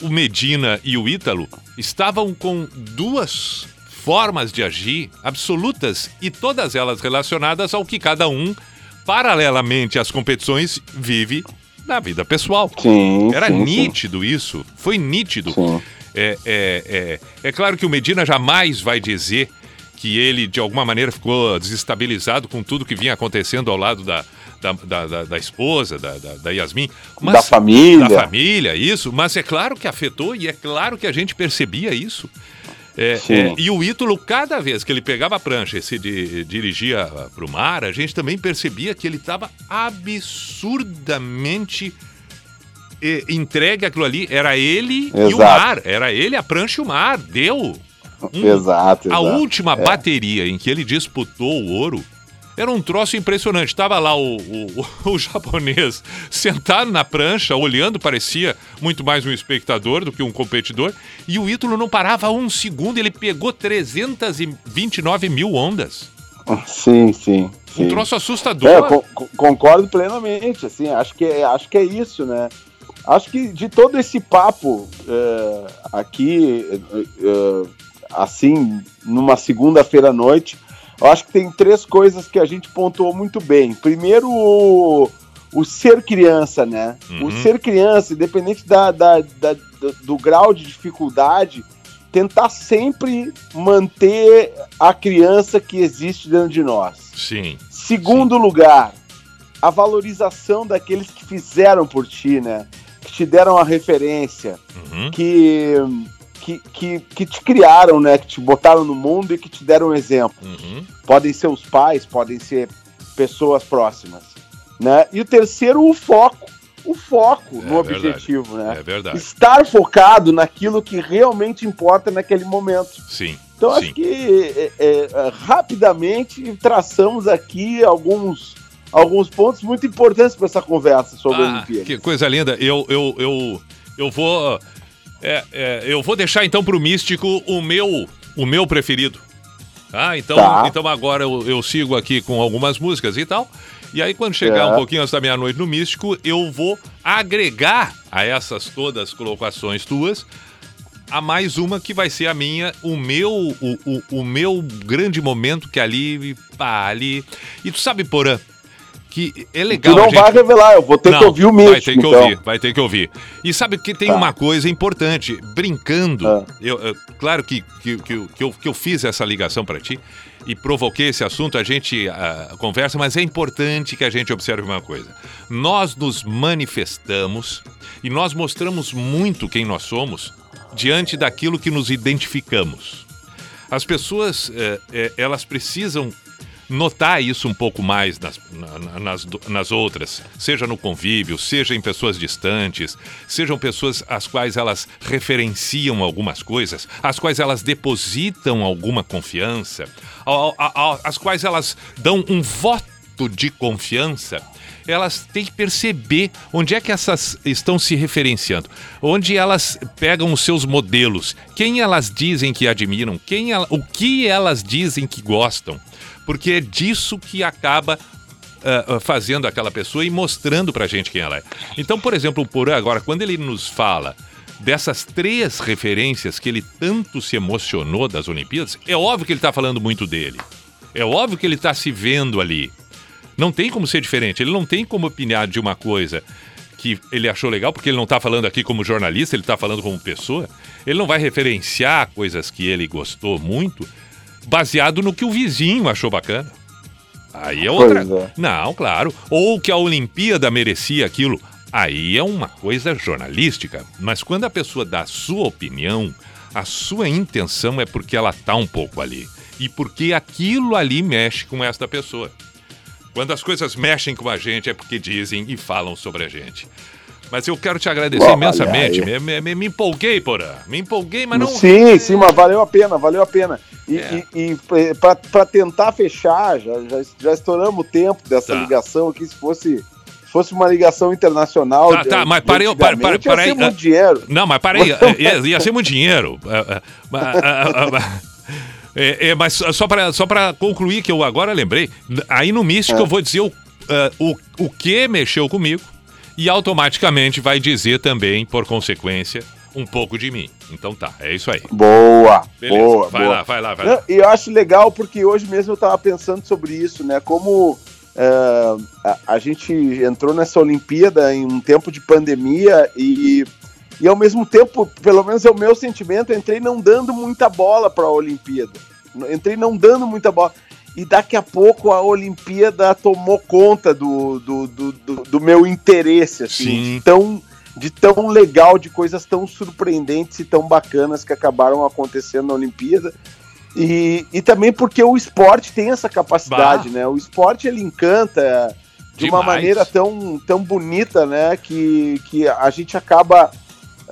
o Medina e o Ítalo estavam com duas formas de agir absolutas e todas elas relacionadas ao que cada um, paralelamente às competições, vive na vida pessoal. Sim, Era sim, sim. nítido isso, foi nítido. É, é, é, é claro que o Medina jamais vai dizer que ele, de alguma maneira, ficou desestabilizado com tudo que vinha acontecendo ao lado da, da, da, da- da esposa, da, da, da Yasmin. Da família. Da família, isso. Mas é claro que afetou e é claro que a gente percebia isso. É, é, e o Ítalo, cada vez que ele pegava a prancha e se di- dirigia para o mar, a gente também percebia que ele estava absurdamente eh, entregue àquilo ali. Era ele e o Exato. mar. Era ele, a prancha e o mar. Deu. Um- Exato, A exato. última É. bateria em que ele disputou o ouro era um troço impressionante. Tava lá o, o, o japonês sentado na prancha, olhando, parecia muito mais um espectador do que um competidor. E o Ítalo não parava um segundo, ele pegou 329 mil ondas. Sim, sim. sim. Um troço assustador. É, co- co- concordo plenamente, assim, acho que, é, acho que é isso, né? Acho que de todo esse papo é, aqui, é, é, assim, numa segunda-feira à noite, eu acho que tem três coisas que a gente pontuou muito bem. Primeiro, o, o ser criança, né? O Uhum. ser criança, independente da, da- da- do, do grau de dificuldade, tentar sempre manter a criança que existe dentro de nós. Sim. Segundo lugar, a valorização daqueles que fizeram por ti, né? Que te deram a referência, Uhum. que, que, que, que te criaram, né? Que te botaram no mundo e que te deram um exemplo. Uhum. Podem ser os pais, podem ser pessoas próximas, né? E o terceiro, o foco. O foco no É verdade. objetivo, né? É verdade. Estar focado naquilo que realmente importa naquele momento. Sim. Então, sim. acho que é, é, é, rapidamente traçamos aqui alguns, alguns pontos muito importantes para essa conversa sobre a Ah, Olimpíada. que coisa linda. Eu, eu, eu, eu vou. É, é, eu vou deixar então pro místico o meu, o meu preferido. Ah, então, Tá. então agora eu, eu sigo aqui com algumas músicas e tal. E aí, quando chegar É. um pouquinho antes da meia-noite no Místico, eu vou agregar a essas todas colocações tuas a mais uma que vai ser a minha, o meu, o, o, o meu grande momento que ali, pá, ali. E tu sabe, Porã, que é legal. Tu não gente- vai revelar, eu vou ter que Não, ouvir o Vai místico, ter que então. ouvir, vai ter que ouvir. E sabe que tem Tá. uma coisa importante, brincando, Ah. eu, eu- claro que, que, que, eu- que eu, que eu fiz essa ligação para ti e provoquei esse assunto, a gente ah, conversa, mas é importante que a gente observe uma coisa. Nós nos manifestamos e nós mostramos muito quem nós somos diante daquilo que nos identificamos. As pessoas, eh, eh, elas precisam notar isso um pouco mais nas, na- na- nas, nas outras, seja no convívio, seja em pessoas distantes, sejam pessoas às quais elas referenciam algumas coisas, às quais elas depositam alguma confiança, às quais elas dão um voto de confiança. Elas têm que perceber onde é que essas estão se referenciando, onde elas pegam os seus modelos, quem elas dizem que admiram, quem ela- o que elas dizem que gostam porque é disso que acaba ah, fazendo aquela pessoa e mostrando pra gente quem ela é. Então, por exemplo, o Porã agora, quando ele nos fala dessas três referências que ele tanto se emocionou das Olimpíadas, é óbvio que ele tá falando muito dele. É óbvio que ele tá se vendo ali. Não tem como ser diferente. Ele não tem como opinar de uma coisa que ele achou legal, porque ele não tá falando aqui como jornalista, ele tá falando como pessoa. Ele não vai referenciar coisas que ele gostou muito baseado no que o vizinho achou bacana. Aí é outra. É. Não, claro. Ou que a Olimpíada merecia aquilo. Aí é uma coisa jornalística. Mas quando a pessoa dá a sua opinião, a sua intenção é porque ela tá um pouco ali. E porque aquilo ali mexe com esta pessoa. Quando as coisas mexem com a gente é porque dizem e falam sobre a gente. Mas eu quero te agradecer imensamente. aí. Me, me- me- empolguei, Porã. Me empolguei, mas não. Sim, sim, mas valeu a pena, valeu a pena. E, É. e, e pra- pra tentar fechar, já, já, já estouramos o tempo dessa Tá. ligação aqui, se fosse, se fosse uma ligação internacional. Tá, de- tá, mas parei, parei, parei, antigamente, ia ser muito ah, dinheiro. Não, mas parei, ia, ia ser muito dinheiro. Ah, ah, é, é, mas só para só pra concluir, que eu agora lembrei, aí no Místico É. eu vou dizer o, ah, o, o que mexeu comigo e automaticamente vai dizer também, por consequência, um pouco de mim. Então tá, é isso aí. Boa, Beleza, boa, vai boa. lá, vai lá, vai lá. E eu acho legal porque hoje mesmo eu tava pensando sobre isso, né? Como é, a, a gente entrou nessa Olimpíada em um tempo de pandemia e, e ao mesmo tempo, pelo menos é o meu sentimento, eu entrei não dando muita bola para a Olimpíada. Entrei não dando muita bola. E daqui a pouco a Olimpíada tomou conta do, do, do, do- do meu interesse, assim, Sim. de tão, de tão legal, de coisas tão surpreendentes e tão bacanas que acabaram acontecendo na Olimpíada. E, e também porque o esporte tem essa capacidade, Bah. né? O esporte ele encanta de uma Demais. maneira tão, tão bonita, né? Que, que a gente acaba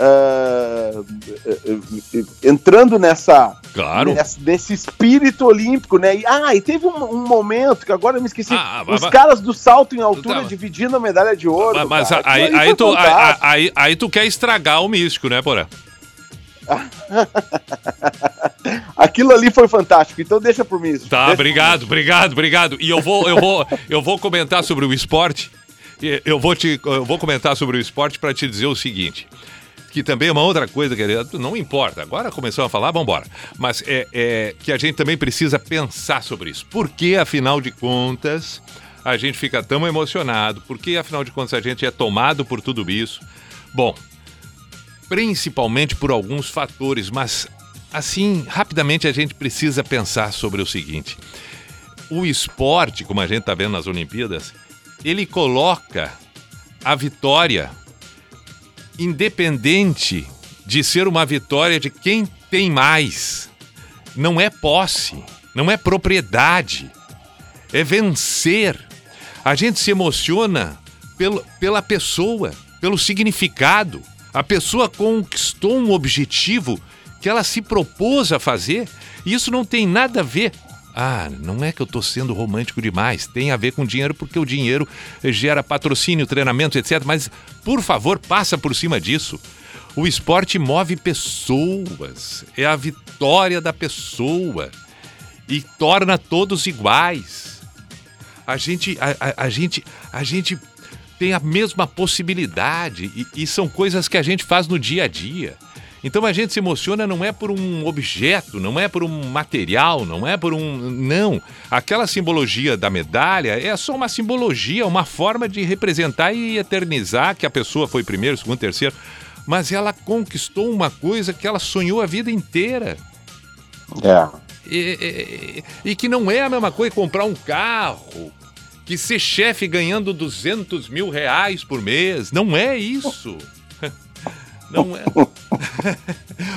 ah, eh, eh, entrando nessa, Claro. nessa- nesse espírito olímpico, né? E, ah, e teve um, um momento que agora eu me esqueci, Ah, os mas- caras do salto em altura Tá. dividindo a medalha de ouro. Mas, mas cara. aí, aí, foi tu, aí, aí, aí tu quer estragar o místico, né, Porã? Aquilo ali foi fantástico, então deixa por mim. Tá, Deixa obrigado, obrigado, obrigado. E eu vou, eu vou, eu vou comentar sobre o esporte. Eu vou te, eu vou comentar sobre o esporte para te dizer o seguinte, que também é uma outra coisa que não importa. Agora começamos a falar, vamos embora. Mas é, é que a gente também precisa pensar sobre isso. Por que, afinal de contas, a gente fica tão emocionado? Por que, afinal de contas, a gente é tomado por tudo isso? Bom, principalmente por alguns fatores, mas assim, rapidamente a gente precisa pensar sobre o seguinte: o esporte, como a gente está vendo nas Olimpíadas, ele coloca a vitória independente de ser uma vitória de quem tem mais. Não é posse, não é propriedade, é vencer. A gente se emociona pelo, pela pessoa, pelo significado. A pessoa conquistou um objetivo que ela se propôs a fazer e isso não tem nada a ver. Ah, não é que eu estou sendo romântico demais, tem a ver com dinheiro porque o dinheiro gera patrocínio, treinamento, etc. Mas, por favor, passa por cima disso. O esporte move pessoas, é a vitória da pessoa e torna todos iguais. A gente, a, a- a gente, a gente tem a mesma possibilidade e, e são coisas que a gente faz no dia a dia. Então a gente se emociona não é por um objeto, não é por um material, não é por um. Não. Aquela simbologia da medalha é só uma simbologia, uma forma de representar e eternizar que a pessoa foi primeiro, segundo, terceiro. Mas ela conquistou uma coisa que ela sonhou a vida inteira. É. E, e- e que não é a mesma coisa comprar um carro, que ser chefe ganhando 200 mil reais por mês. Não é isso. Não é.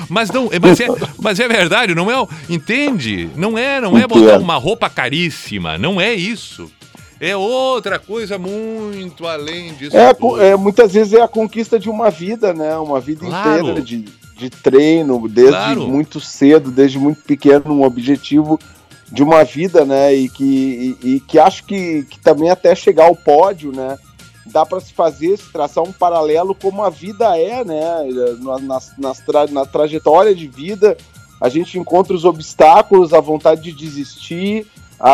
mas não, mas é, mas é verdade, não é, entende? Não é, não é botar uma roupa caríssima, não é isso. É outra coisa muito além disso. É, é, muitas vezes é a conquista de uma vida, né? Uma vida Claro. inteira de, de treino, desde Claro. muito cedo, desde muito pequeno, um objetivo de uma vida, né? E que, e, e que acho que, que também até chegar ao pódio, né? Dá para se fazer, se traçar um paralelo como a vida é, né? Na, nas- nas tra- na trajetória de vida, a gente encontra os obstáculos, a vontade de desistir, a,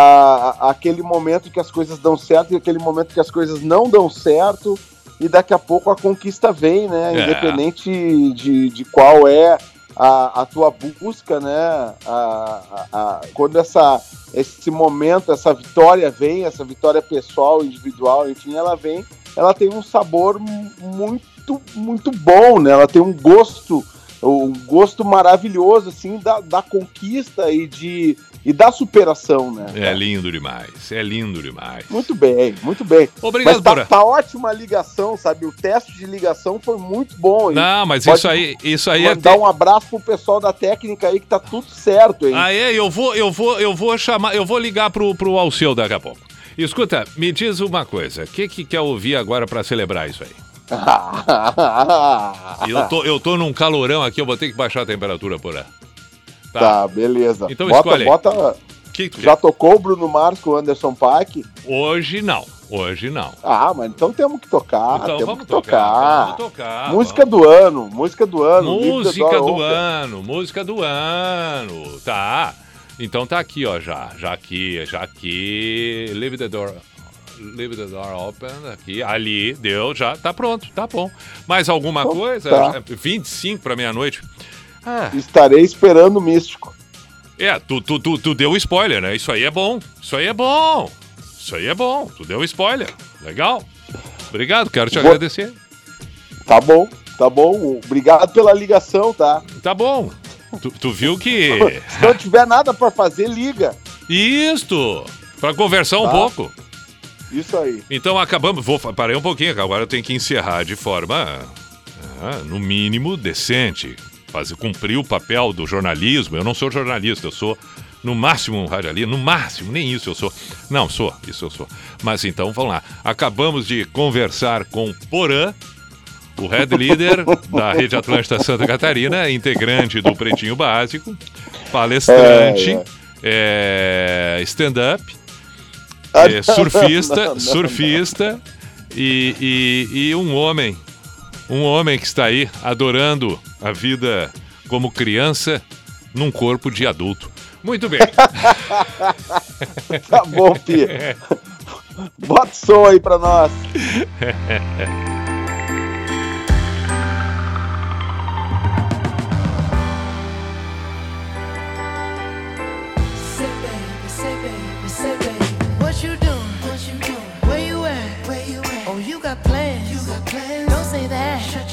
a- aquele momento que as coisas dão certo e aquele momento que as coisas não dão certo, e daqui a pouco a conquista vem, né? É. Independente de, de qual é a, a tua busca, né? A- a- quando essa, esse momento, essa vitória vem, essa vitória pessoal, individual, enfim, ela vem, ela tem um sabor mu- muito, muito bom, né? Ela tem um gosto um gosto maravilhoso, assim, da, da conquista e, de, e da superação, né? É lindo demais, é lindo demais. Muito bem, muito bem. Obrigado, mas tá, Porã. tá ótima a ligação, sabe? O teste de ligação foi muito bom. hein? Não, mas Pode isso aí, isso aí é Mandar um abraço pro pessoal da técnica aí que tá tudo certo, hein? Ah, é? Eu vou, eu vou, eu vou chamar, eu vou ligar pro, pro Alceu daqui a pouco. Escuta, me diz uma coisa, o que que quer ouvir agora pra celebrar isso aí? Eu tô, eu tô num calorão aqui, eu vou ter que baixar a temperatura por aí. Tá, beleza. Então bota, escolhe bota. Que que Já tocou o Bruno Mars com o Anderson Paak? Hoje não, hoje não. Ah, mas então temos que tocar. Então temos vamos que tocar. vamos tocar, música do ano, música do ano. Música do ano, música do ano, tá? Então tá aqui, ó, já, já aqui, já aqui, leave the door, leave the door open, aqui, ali, deu, já, tá pronto, tá bom. Mais alguma Então coisa? tá. Já- 25 pra meia-noite. Ah, Estarei esperando o místico. é, tu, tu, tu, tu deu spoiler, né? Isso aí é bom, isso aí é bom, isso aí é bom, tu deu spoiler, legal. Obrigado, quero te Vou- agradecer. Tá bom, tá bom. Obrigado pela ligação, tá? Tá bom. Tu, tu viu que... Se não tiver nada pra fazer, liga. Isto! Pra conversar um Tá. pouco. Isso aí. Então acabamos. Vou parei um pouquinho, agora eu tenho que encerrar de forma, ah, no mínimo, decente. Fazer cumprir o papel do jornalismo. Eu não sou jornalista, eu sou no máximo um radialista, no máximo, nem isso eu sou. Não, sou, isso eu sou. Mas então, vamos lá. Acabamos de conversar com Porã, o head leader da Rede Atlântica Santa Catarina, integrante do Pretinho Básico, palestrante, é, stand-up, Ah, é, não, surfista, não, não, surfista E, e, e um homem, um homem que está aí adorando a vida como criança num corpo de adulto. Muito bem. tá bom, Pia. Bota o som aí pra nós.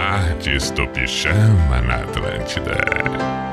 Saudades do pijama na Atlântida.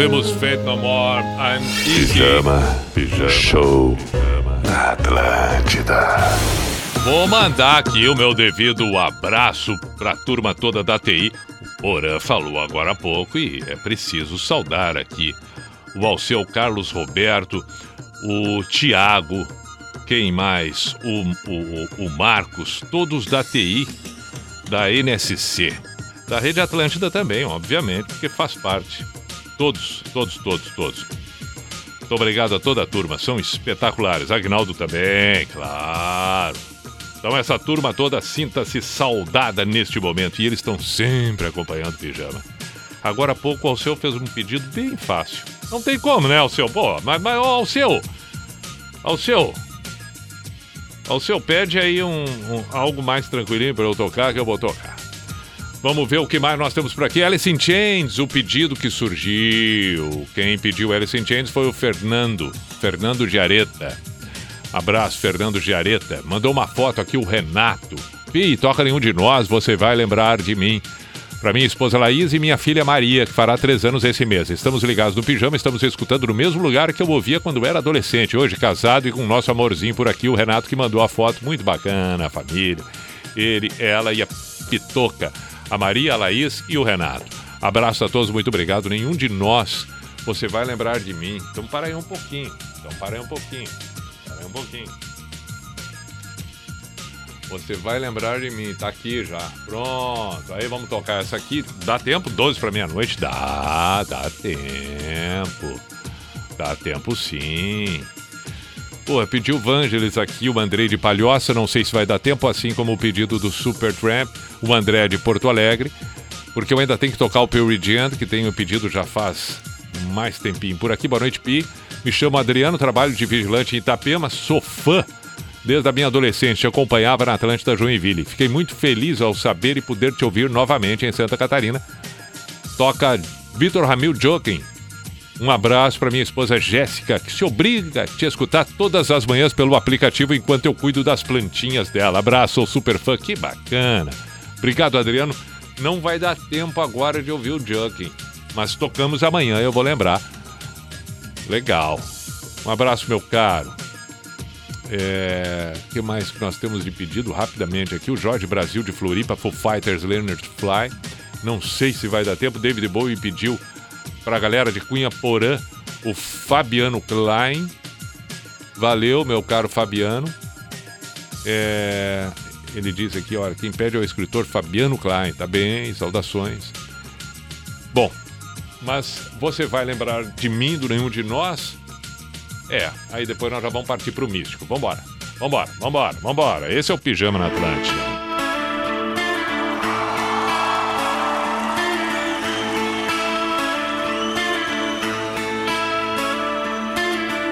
Ouvimos Fate No More, I'm Easy. Pijama, pijama, show na Atlântida. Vou mandar aqui o meu devido abraço pra turma toda da TI. O Porã falou agora há pouco e é preciso saudar aqui o Alceu Carlos Roberto, o Tiago, quem mais? O, o, o Marcos, todos da TI, da NSC. Da Rede Atlântida também, obviamente, porque faz parte. Todos, todos, todos, todos. Muito obrigado a toda a turma, são espetaculares. Agnaldo também, claro. Então essa turma toda sinta-se saudada neste momento e eles estão sempre acompanhando o Pijama. Agora há pouco o Alceu fez um pedido bem fácil. Não tem como, né, Alceu? Pô, mas, mas Alceu, Alceu, Alceu, pede aí um, um- algo mais tranquilinho para eu tocar que eu vou tocar. Vamos ver o que mais nós temos por aqui. Alice in Chains, o pedido que surgiu. Quem pediu Alice in Chains foi o Fernando, Fernando Giareta. Abraço, Fernando Giareta. Mandou uma foto aqui o Renato. Pi, toca nenhum de nós, você vai lembrar de mim. Para minha esposa Laís e minha filha Maria, que fará três anos esse mês. Estamos ligados no pijama, estamos escutando no mesmo lugar que eu ouvia quando era adolescente. Hoje casado e com o nosso amorzinho por aqui, o Renato, que mandou a foto. Muito bacana, a família. Ele, ela e a Pitoca. A Maria, a Laís e o Renato. Abraço a todos, muito obrigado. Nenhum de nós você vai lembrar de mim. Então para aí um pouquinho. Então para aí um pouquinho. Para aí um pouquinho. Você vai lembrar de mim, tá aqui já. Pronto. Aí vamos tocar essa aqui. Dá tempo? 12 para meia-noite? Dá, dá tempo. Dá tempo sim. Pô, pediu Vangelis aqui, o Andrei de Palhoça, não sei se vai dar tempo, assim como o pedido do Super Tramp, o André de Porto Alegre, porque eu ainda tenho que tocar o Gent, que tenho pedido já faz mais tempinho por aqui. Boa noite, Pi. Me chamo Adriano, trabalho de vigilante em Itapema, sou fã desde a minha adolescência. Acompanhava na Atlântida Joinville. Fiquei muito feliz ao saber e poder te ouvir novamente em Santa Catarina. Toca Vitor Ramil Joking. Um abraço para minha esposa Jéssica, que se obriga a te escutar todas as manhãs pelo aplicativo enquanto eu cuido das plantinhas dela. Abraço, super fã, que bacana. Obrigado, Adriano. Não vai dar tempo agora de ouvir o Joking, mas tocamos amanhã, eu vou lembrar. Legal. Um abraço, meu caro. É... Que mais que nós temos de pedido rapidamente aqui? O Jorge Brasil de Floripa, Foo Fighters, Leonard Fly. Não sei se vai dar tempo. David Bowie pediu para a galera de Cunha Porã o Fabiano Klein. Valeu, meu caro Fabiano. É... Ele diz aqui, olha, quem pede é o escritor Fabiano Klein. Tá bem, saudações. Bom, mas você vai lembrar de mim, do nenhum de nós? É, aí depois nós já vamos partir pro místico. Vambora, vambora, vambora, vambora. Esse é o Pijama na Atlântida.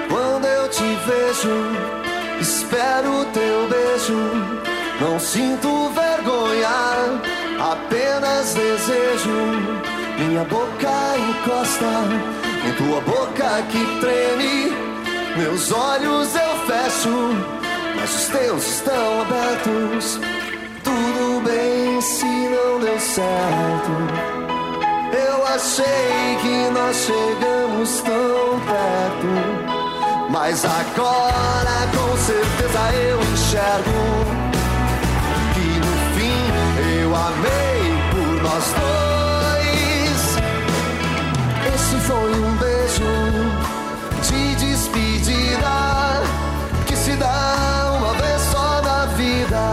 Quando eu te vejo, espero teu beijo. Não sinto vergonha, apenas desejo. Minha boca encosta em tua boca que treme. Meus olhos eu fecho, mas os teus estão abertos. Tudo bem se não deu certo. Eu achei que nós chegamos tão perto. Mas agora com certeza eu enxergo eu amei por nós dois. Esse foi um beijo de despedida que se dá uma vez só na vida.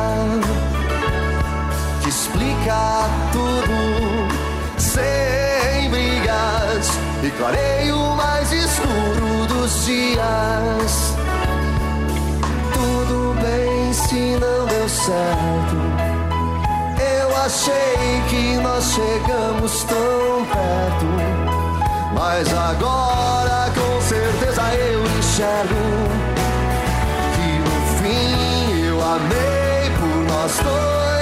Que explica tudo sem brigas e clareia o mais escuro dos dias. Tudo bem se não deu certo. Achei que nós chegamos tão perto. Mas agora com certeza eu enxergo que no fim eu amei por nós dois.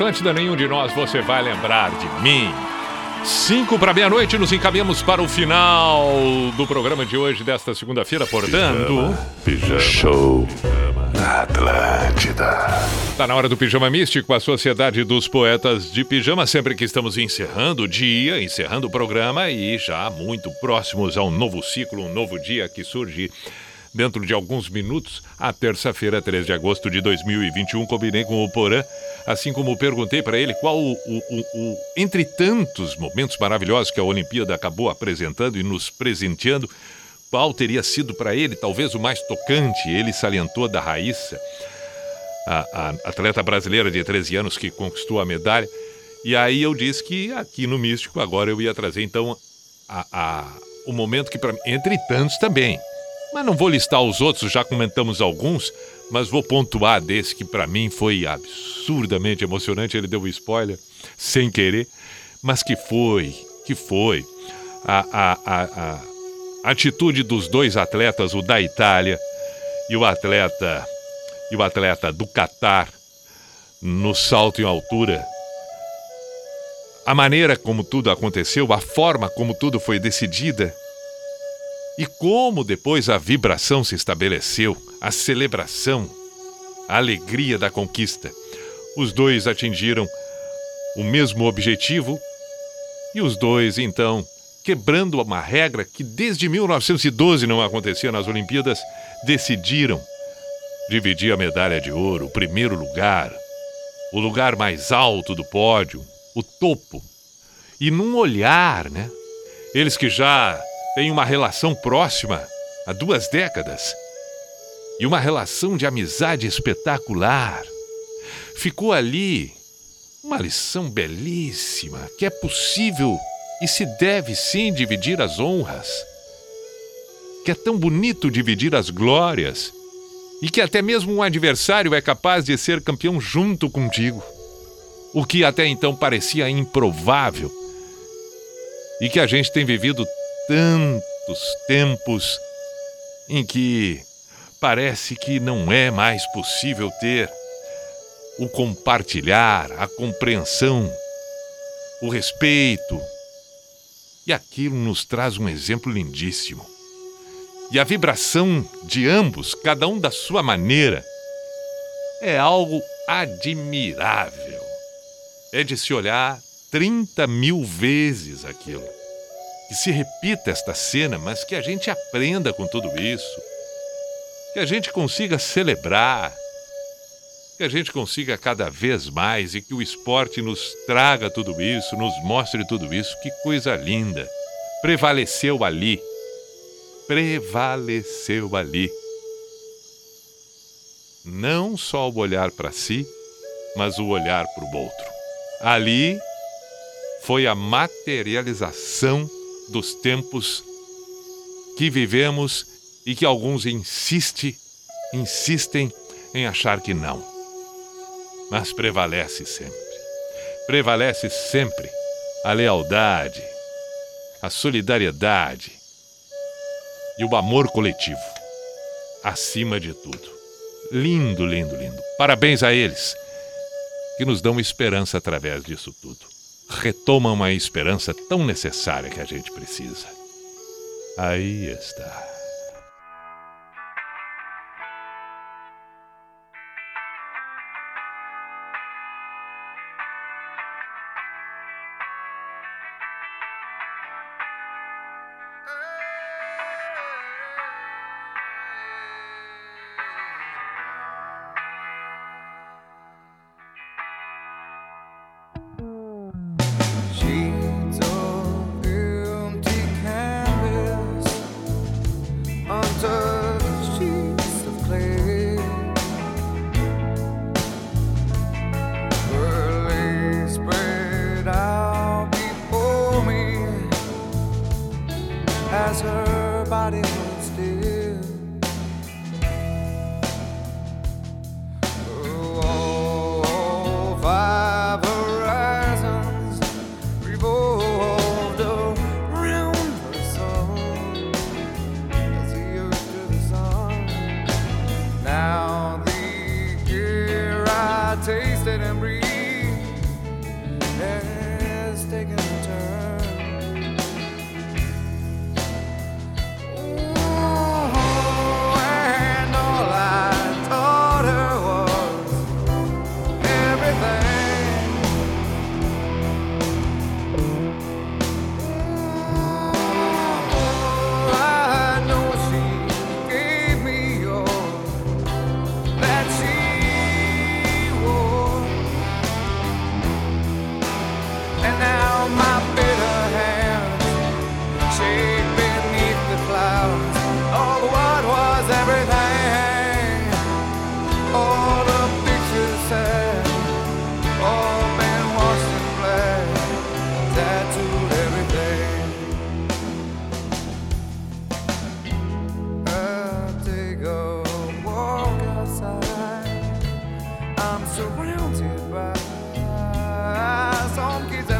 Atlântida, nenhum de nós você vai lembrar de mim. Cinco para meia-noite, nos encaminhamos para o final do programa de hoje, desta segunda-feira, portanto. Pijama Show na Atlântida. Tá na hora do Pijama Místico, a Sociedade dos Poetas de Pijama, sempre que estamos encerrando o dia, encerrando o programa e já muito próximos a um novo ciclo, um novo dia que surge dentro de alguns minutos, a terça-feira, 3 de agosto de 2021. Combinei com o Porã, assim como perguntei para ele qual o, o- o- entre tantos momentos maravilhosos que a Olimpíada acabou apresentando e nos presenteando, qual teria sido para ele talvez o mais tocante. Ele salientou da Raíssa, a, a atleta brasileira de 13 anos que conquistou a medalha. E aí eu disse que aqui no Místico agora eu ia trazer então a, a- o momento que para entre tantos também. Mas não vou listar os outros, já comentamos alguns, mas vou pontuar desse que para mim foi absurdamente emocionante. Ele deu um spoiler sem querer, mas que foi, que foi a, a, a, a atitude dos dois atletas, o da Itália e o atleta e o atleta do Catar no salto em altura. A maneira como tudo aconteceu, a forma como tudo foi decidida e como depois a vibração se estabeleceu, a celebração, a alegria da conquista. Os dois atingiram o mesmo objetivo e os dois, então, quebrando uma regra que desde 1912 não acontecia nas Olimpíadas, decidiram dividir a medalha de ouro, o primeiro lugar, o lugar mais alto do pódio, o topo. E num olhar, né? Eles que já têm uma relação próxima há duas décadas e uma relação de amizade espetacular. Ficou ali uma lição belíssima que é possível e se deve sim dividir as honras. Que é tão bonito dividir as glórias e que até mesmo um adversário é capaz de ser campeão junto contigo. O que até então parecia improvável. E que a gente tem vivido tantos tempos em que parece que não é mais possível ter o compartilhar, a compreensão, o respeito. E aquilo nos traz um exemplo lindíssimo. E a vibração de ambos, cada um da sua maneira, é algo admirável. É de se olhar 30 mil vezes aquilo. Que se repita esta cena, mas que a gente aprenda com tudo isso. Que a gente consiga celebrar. Que a gente consiga cada vez mais e que o esporte nos traga tudo isso, nos mostre tudo isso. Que coisa linda. Prevaleceu ali. Prevaleceu ali. Não só o olhar para si, mas o olhar para o outro. Ali foi a materialização dos tempos que vivemos e que alguns insiste, insistem em achar que não. Mas prevalece sempre. Prevalece sempre a lealdade, a solidariedade e o amor coletivo. Acima de tudo. Lindo, lindo, lindo. Parabéns a eles que nos dão esperança através disso tudo. Retomam a esperança tão necessária que a gente precisa. Aí está. I'm surrounded by some kids.